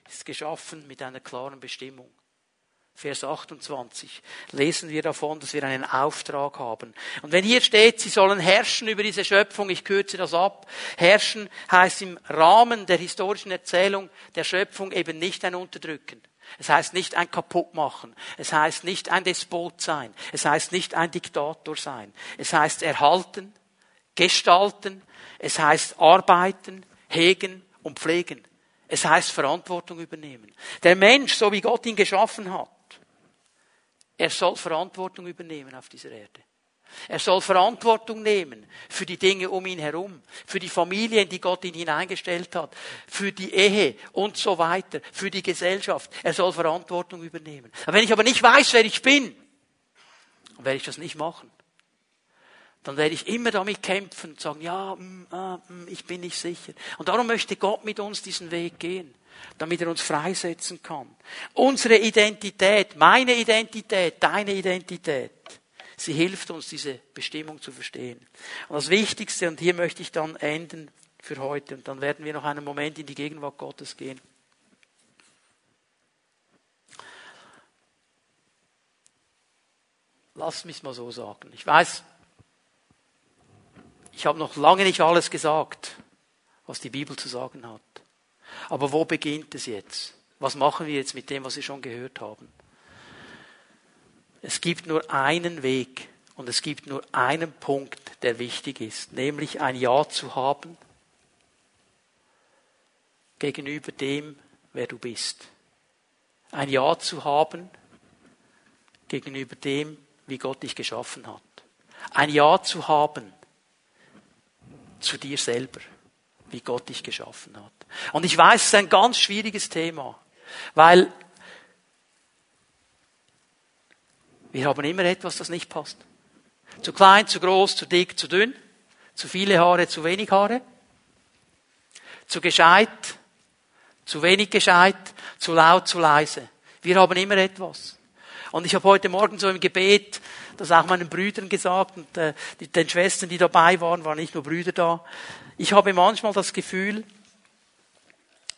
ist geschaffen mit einer klaren Bestimmung. Vers 28 lesen wir davon, dass wir einen Auftrag haben. Und wenn hier steht, sie sollen herrschen über diese Schöpfung, ich kürze das ab. Herrschen heißt im Rahmen der historischen Erzählung der Schöpfung eben nicht ein Unterdrücken. Es heißt nicht ein Kaputtmachen. Es heißt nicht ein Despot sein. Es heißt nicht ein Diktator sein. Es heißt erhalten, gestalten. Es heißt arbeiten, hegen und pflegen. Es heißt Verantwortung übernehmen. Der Mensch, so wie Gott ihn geschaffen hat, er soll Verantwortung übernehmen auf dieser Erde. Er soll Verantwortung nehmen für die Dinge um ihn herum, für die Familien, die Gott ihn hineingestellt hat, für die Ehe und so weiter, für die Gesellschaft. Er soll Verantwortung übernehmen. wenn ich aber nicht weiß, wer ich bin, werde ich das nicht machen. Dann werde ich immer damit kämpfen und sagen, ja, mm, ah, mm, ich bin nicht sicher. Und darum möchte Gott mit uns diesen Weg gehen damit er uns freisetzen kann. Unsere Identität, meine Identität, deine Identität, Sie hilft uns, diese Bestimmung zu verstehen. Und das Wichtigste, und hier möchte ich dann enden für heute, und dann werden wir noch einen Moment in die Gegenwart Gottes gehen. Lass mich mal so sagen. Ich weiß, ich habe noch lange nicht alles gesagt, was die Bibel zu sagen hat. Aber wo beginnt es jetzt? Was machen wir jetzt mit dem, was wir schon gehört haben? Es gibt nur einen Weg und es gibt nur einen Punkt, der wichtig ist, nämlich ein Ja zu haben gegenüber dem, wer du bist. Ein Ja zu haben gegenüber dem, wie Gott dich geschaffen hat. Ein Ja zu haben zu dir selber, wie Gott dich geschaffen hat. Und ich weiß, es ist ein ganz schwieriges Thema, weil Wir haben immer etwas, das nicht passt. Zu klein, zu groß, zu dick, zu dünn. Zu viele Haare, zu wenig Haare. Zu gescheit, zu wenig gescheit, zu laut, zu leise. Wir haben immer etwas. Und ich habe heute Morgen so im Gebet das auch meinen Brüdern gesagt und äh, den Schwestern, die dabei waren, waren nicht nur Brüder da. Ich habe manchmal das Gefühl,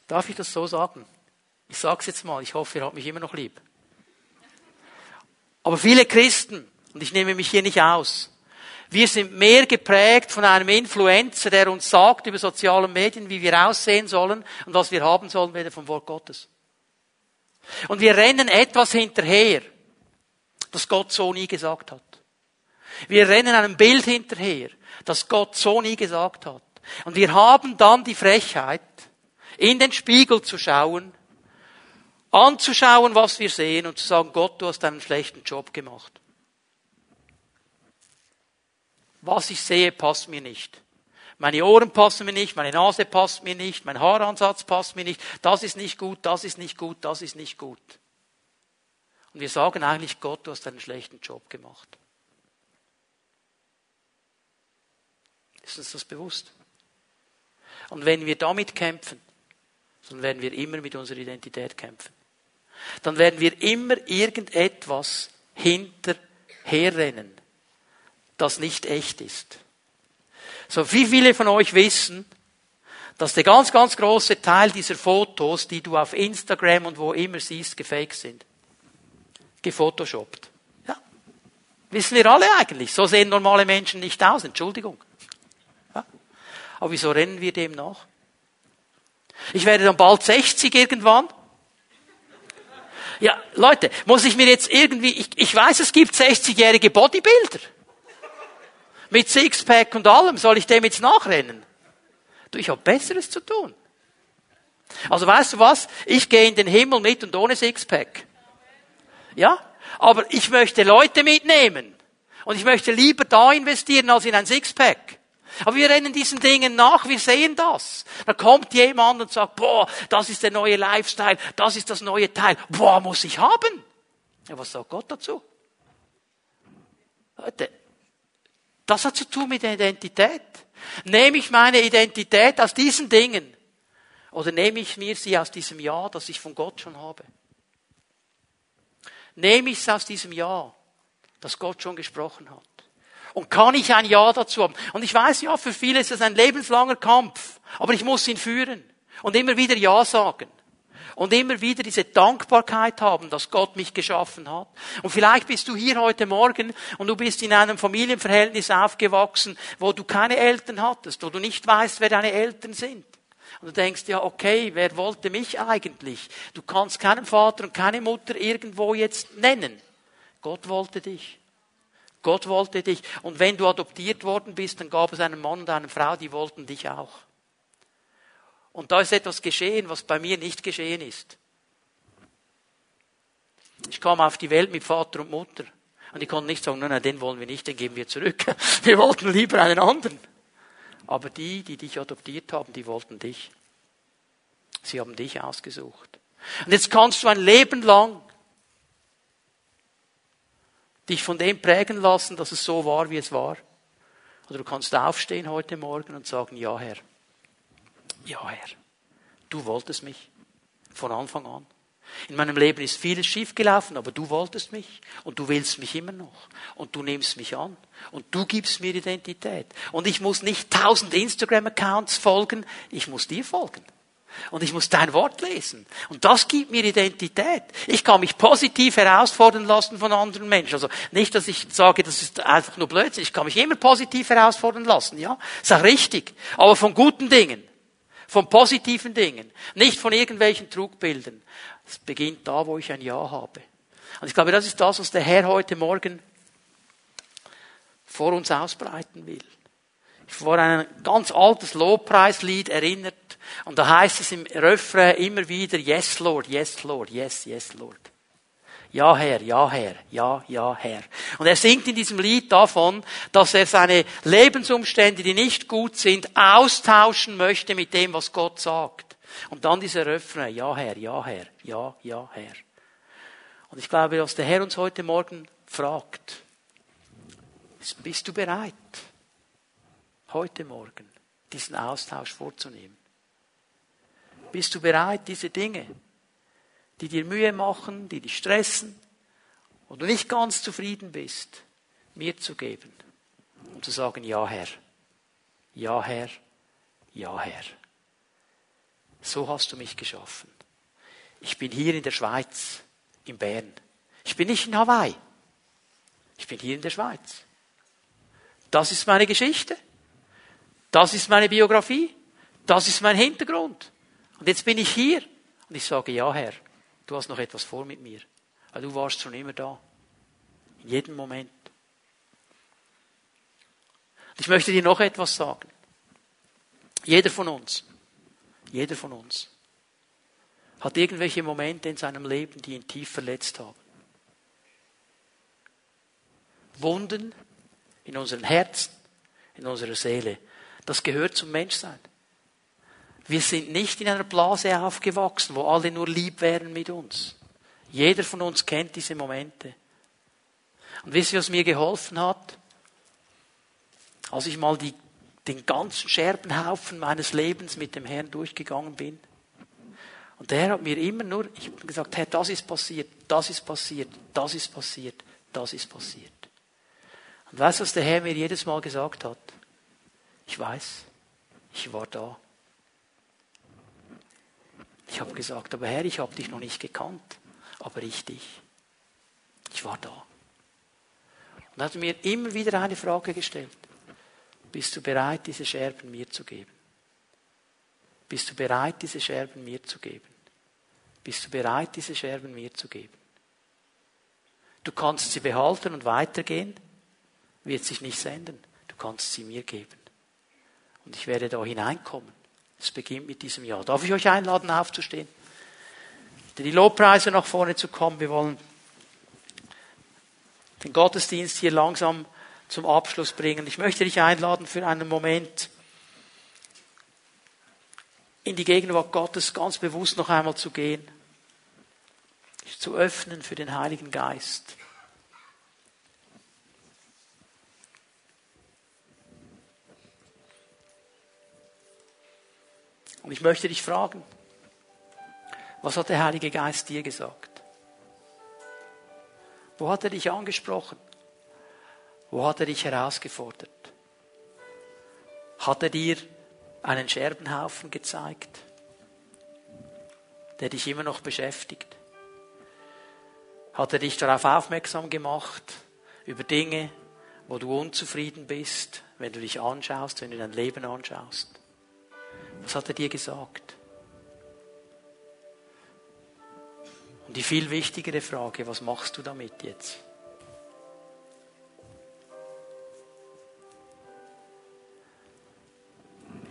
darf ich das so sagen? Ich sage es jetzt mal, ich hoffe, ihr habt mich immer noch lieb. Aber viele Christen, und ich nehme mich hier nicht aus, wir sind mehr geprägt von einem Influencer, der uns sagt über soziale Medien, wie wir aussehen sollen und was wir haben sollen, weder vom Wort Gottes. Und wir rennen etwas hinterher, das Gott so nie gesagt hat. Wir rennen einem Bild hinterher, das Gott so nie gesagt hat. Und wir haben dann die Frechheit, in den Spiegel zu schauen anzuschauen, was wir sehen und zu sagen, Gott, du hast einen schlechten Job gemacht. Was ich sehe, passt mir nicht. Meine Ohren passen mir nicht, meine Nase passt mir nicht, mein Haaransatz passt mir nicht, das ist nicht gut, das ist nicht gut, das ist nicht gut. Und wir sagen eigentlich, Gott, du hast einen schlechten Job gemacht. Ist uns das bewusst? Und wenn wir damit kämpfen, dann werden wir immer mit unserer Identität kämpfen. Dann werden wir immer irgendetwas hinterherrennen, das nicht echt ist. So, wie viele von euch wissen, dass der ganz, ganz große Teil dieser Fotos, die du auf Instagram und wo immer siehst, gefaked sind. Gefotoshoppt. Ja. Wissen wir alle eigentlich. So sehen normale Menschen nicht aus. Entschuldigung. Ja. Aber wieso rennen wir dem nach? Ich werde dann bald 60 irgendwann. Ja, Leute, muss ich mir jetzt irgendwie, ich, ich weiß, es gibt 60-jährige Bodybuilder. Mit Sixpack und allem, soll ich dem jetzt nachrennen? Du, ich habe Besseres zu tun. Also weißt du was? Ich gehe in den Himmel mit und ohne Sixpack. Ja? Aber ich möchte Leute mitnehmen. Und ich möchte lieber da investieren als in ein Sixpack. Aber wir rennen diesen Dingen nach, wir sehen das. Da kommt jemand und sagt, boah, das ist der neue Lifestyle, das ist das neue Teil, boah, muss ich haben. Ja, was sagt Gott dazu? Leute, das hat zu tun mit der Identität. Nehme ich meine Identität aus diesen Dingen oder nehme ich mir sie aus diesem Ja, das ich von Gott schon habe? Nehme ich es aus diesem Ja, das Gott schon gesprochen hat? Und kann ich ein Ja dazu haben? Und ich weiß ja, für viele ist es ein lebenslanger Kampf, aber ich muss ihn führen und immer wieder Ja sagen und immer wieder diese Dankbarkeit haben, dass Gott mich geschaffen hat. Und vielleicht bist du hier heute Morgen und du bist in einem Familienverhältnis aufgewachsen, wo du keine Eltern hattest, wo du nicht weißt, wer deine Eltern sind. Und du denkst, ja, okay, wer wollte mich eigentlich? Du kannst keinen Vater und keine Mutter irgendwo jetzt nennen. Gott wollte dich. Gott wollte dich. Und wenn du adoptiert worden bist, dann gab es einen Mann und eine Frau, die wollten dich auch. Und da ist etwas geschehen, was bei mir nicht geschehen ist. Ich kam auf die Welt mit Vater und Mutter. Und die konnten nicht sagen, nein, nein, den wollen wir nicht, den geben wir zurück. Wir wollten lieber einen anderen. Aber die, die dich adoptiert haben, die wollten dich. Sie haben dich ausgesucht. Und jetzt kannst du ein Leben lang dich von dem prägen lassen, dass es so war, wie es war. Oder du kannst aufstehen heute Morgen und sagen, ja Herr, ja, Herr, du wolltest mich von Anfang an. In meinem Leben ist vieles schiefgelaufen, aber du wolltest mich und du willst mich immer noch und du nimmst mich an und du gibst mir Identität. Und ich muss nicht tausend Instagram-Accounts folgen, ich muss dir folgen. Und ich muss dein Wort lesen. Und das gibt mir Identität. Ich kann mich positiv herausfordern lassen von anderen Menschen. Also nicht, dass ich sage, das ist einfach nur Blödsinn. Ich kann mich immer positiv herausfordern lassen, ja. Ist auch richtig. Aber von guten Dingen. Von positiven Dingen, nicht von irgendwelchen Trugbildern. Es beginnt da, wo ich ein Ja habe. Und ich glaube, das ist das, was der Herr heute Morgen vor uns ausbreiten will. Ich war an ein ganz altes Lobpreislied erinnert und da heißt es im Refrain immer wieder Yes Lord, Yes Lord, Yes, Yes Lord. Ja, Herr, ja, Herr, ja, ja, Herr. Und er singt in diesem Lied davon, dass er seine Lebensumstände, die nicht gut sind, austauschen möchte mit dem, was Gott sagt. Und dann dieser Refrain, ja, Herr, ja, Herr, ja, ja, Herr. Und ich glaube, dass der Herr uns heute Morgen fragt, bist du bereit, heute Morgen diesen Austausch vorzunehmen? Bist du bereit, diese Dinge die dir Mühe machen, die dich stressen, wo du nicht ganz zufrieden bist, mir zu geben und zu sagen, ja Herr, ja Herr, ja Herr. So hast du mich geschaffen. Ich bin hier in der Schweiz, in Bern. Ich bin nicht in Hawaii. Ich bin hier in der Schweiz. Das ist meine Geschichte. Das ist meine Biografie. Das ist mein Hintergrund. Und jetzt bin ich hier und ich sage, ja Herr, Du hast noch etwas vor mit mir. Weil du warst schon immer da. In jedem Moment. Ich möchte dir noch etwas sagen. Jeder von uns, jeder von uns hat irgendwelche Momente in seinem Leben, die ihn tief verletzt haben. Wunden in unseren Herzen, in unserer Seele, Das gehört zum Menschsein. Wir sind nicht in einer Blase aufgewachsen, wo alle nur lieb wären mit uns. Jeder von uns kennt diese Momente. Und wisst ihr, was mir geholfen hat? Als ich mal die, den ganzen Scherbenhaufen meines Lebens mit dem Herrn durchgegangen bin. Und der hat mir immer nur, ich habe gesagt, Herr, das ist passiert, das ist passiert, das ist passiert, das ist passiert. Und weißt du, was der Herr mir jedes Mal gesagt hat? Ich weiß, ich war da. Ich habe gesagt, aber Herr, ich habe dich noch nicht gekannt, aber ich dich. Ich war da. Und hat mir immer wieder eine Frage gestellt. Bist du bereit, diese Scherben mir zu geben? Bist du bereit, diese Scherben mir zu geben? Bist du bereit, diese Scherben mir zu geben? Du kannst sie behalten und weitergehen, wird sich nichts ändern. Du kannst sie mir geben. Und ich werde da hineinkommen. Es beginnt mit diesem Jahr. Darf ich euch einladen, aufzustehen? Die Lobpreise nach vorne zu kommen. Wir wollen den Gottesdienst hier langsam zum Abschluss bringen. Ich möchte dich einladen, für einen Moment in die Gegenwart Gottes ganz bewusst noch einmal zu gehen, zu öffnen für den Heiligen Geist. Und ich möchte dich fragen, was hat der Heilige Geist dir gesagt? Wo hat er dich angesprochen? Wo hat er dich herausgefordert? Hat er dir einen Scherbenhaufen gezeigt, der dich immer noch beschäftigt? Hat er dich darauf aufmerksam gemacht, über Dinge, wo du unzufrieden bist, wenn du dich anschaust, wenn du dein Leben anschaust? Was hat er dir gesagt? Und die viel wichtigere Frage, was machst du damit jetzt?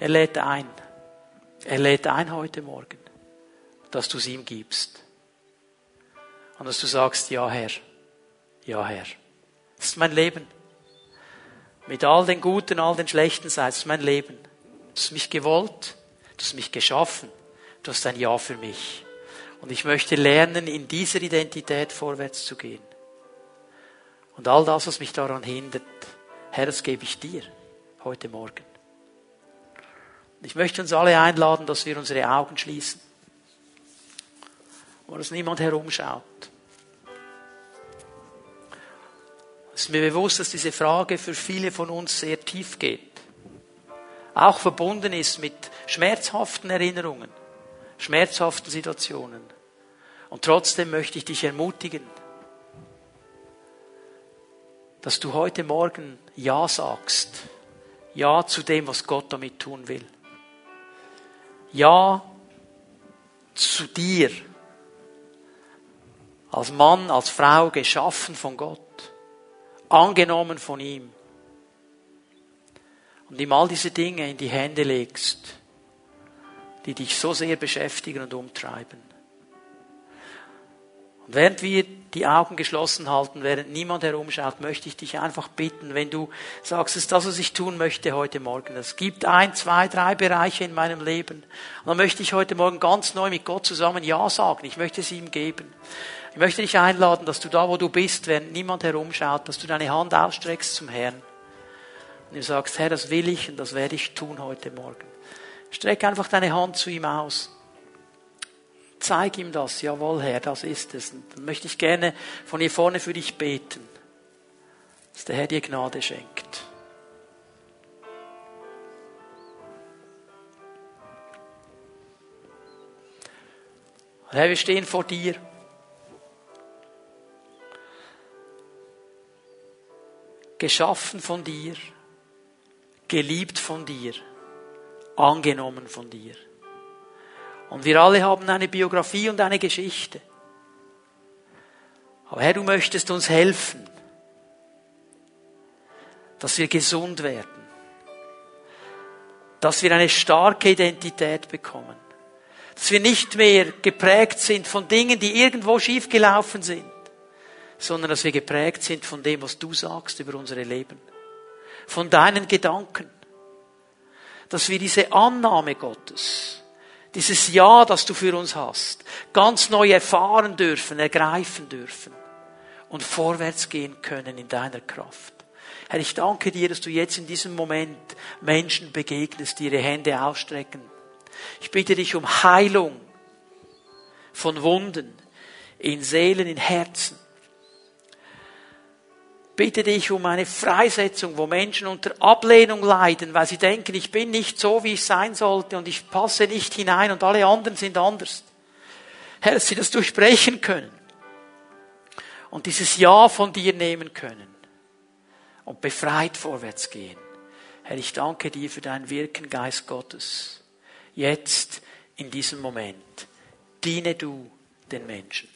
Er lädt ein. Er lädt ein heute Morgen, dass du es ihm gibst. Und dass du sagst, ja Herr, ja Herr. Das ist mein Leben. Mit all den guten, all den schlechten Seiten, das ist mein Leben. Du hast mich gewollt, du hast mich geschaffen, du hast ein Ja für mich. Und ich möchte lernen, in dieser Identität vorwärts zu gehen. Und all das, was mich daran hindert, Herr, das gebe ich dir heute Morgen. Ich möchte uns alle einladen, dass wir unsere Augen schließen. Wo dass niemand herumschaut. Es ist mir bewusst, dass diese Frage für viele von uns sehr tief geht. Auch verbunden ist mit schmerzhaften Erinnerungen, schmerzhaften Situationen. Und trotzdem möchte ich dich ermutigen, dass du heute Morgen Ja sagst. Ja zu dem, was Gott damit tun will. Ja zu dir. Als Mann, als Frau geschaffen von Gott. Angenommen von ihm. Und ihm all diese Dinge in die Hände legst, die dich so sehr beschäftigen und umtreiben. Und während wir die Augen geschlossen halten, während niemand herumschaut, möchte ich dich einfach bitten, wenn du sagst, es ist das, was ich tun möchte heute Morgen. Es gibt ein, zwei, drei Bereiche in meinem Leben. Und dann möchte ich heute Morgen ganz neu mit Gott zusammen Ja sagen. Ich möchte es ihm geben. Ich möchte dich einladen, dass du da, wo du bist, während niemand herumschaut, dass du deine Hand ausstreckst zum Herrn. Und du sagst, Herr, das will ich und das werde ich tun heute Morgen. Streck einfach deine Hand zu ihm aus. Zeig ihm das. Jawohl, Herr, das ist es. Und dann möchte ich gerne von hier vorne für dich beten, dass der Herr dir Gnade schenkt. Herr, wir stehen vor dir. Geschaffen von dir, geliebt von dir, angenommen von dir. Und wir alle haben eine Biografie und eine Geschichte. Aber Herr, du möchtest uns helfen, dass wir gesund werden, dass wir eine starke Identität bekommen, dass wir nicht mehr geprägt sind von Dingen, die irgendwo schiefgelaufen sind, sondern dass wir geprägt sind von dem, was du sagst über unsere Leben, von deinen Gedanken, dass wir diese Annahme Gottes, dieses Ja, das du für uns hast, ganz neu erfahren dürfen, ergreifen dürfen und vorwärts gehen können in deiner Kraft. Herr, ich danke dir, dass du jetzt in diesem Moment Menschen begegnest, die ihre Hände ausstrecken. Ich bitte dich um Heilung von Wunden in Seelen, in Herzen bitte dich um eine Freisetzung, wo Menschen unter Ablehnung leiden, weil sie denken, ich bin nicht so, wie ich sein sollte und ich passe nicht hinein und alle anderen sind anders. Herr, dass sie das durchbrechen können und dieses Ja von dir nehmen können und befreit vorwärts gehen. Herr, ich danke dir für dein Wirken, Geist Gottes. Jetzt, in diesem Moment, diene du den Menschen.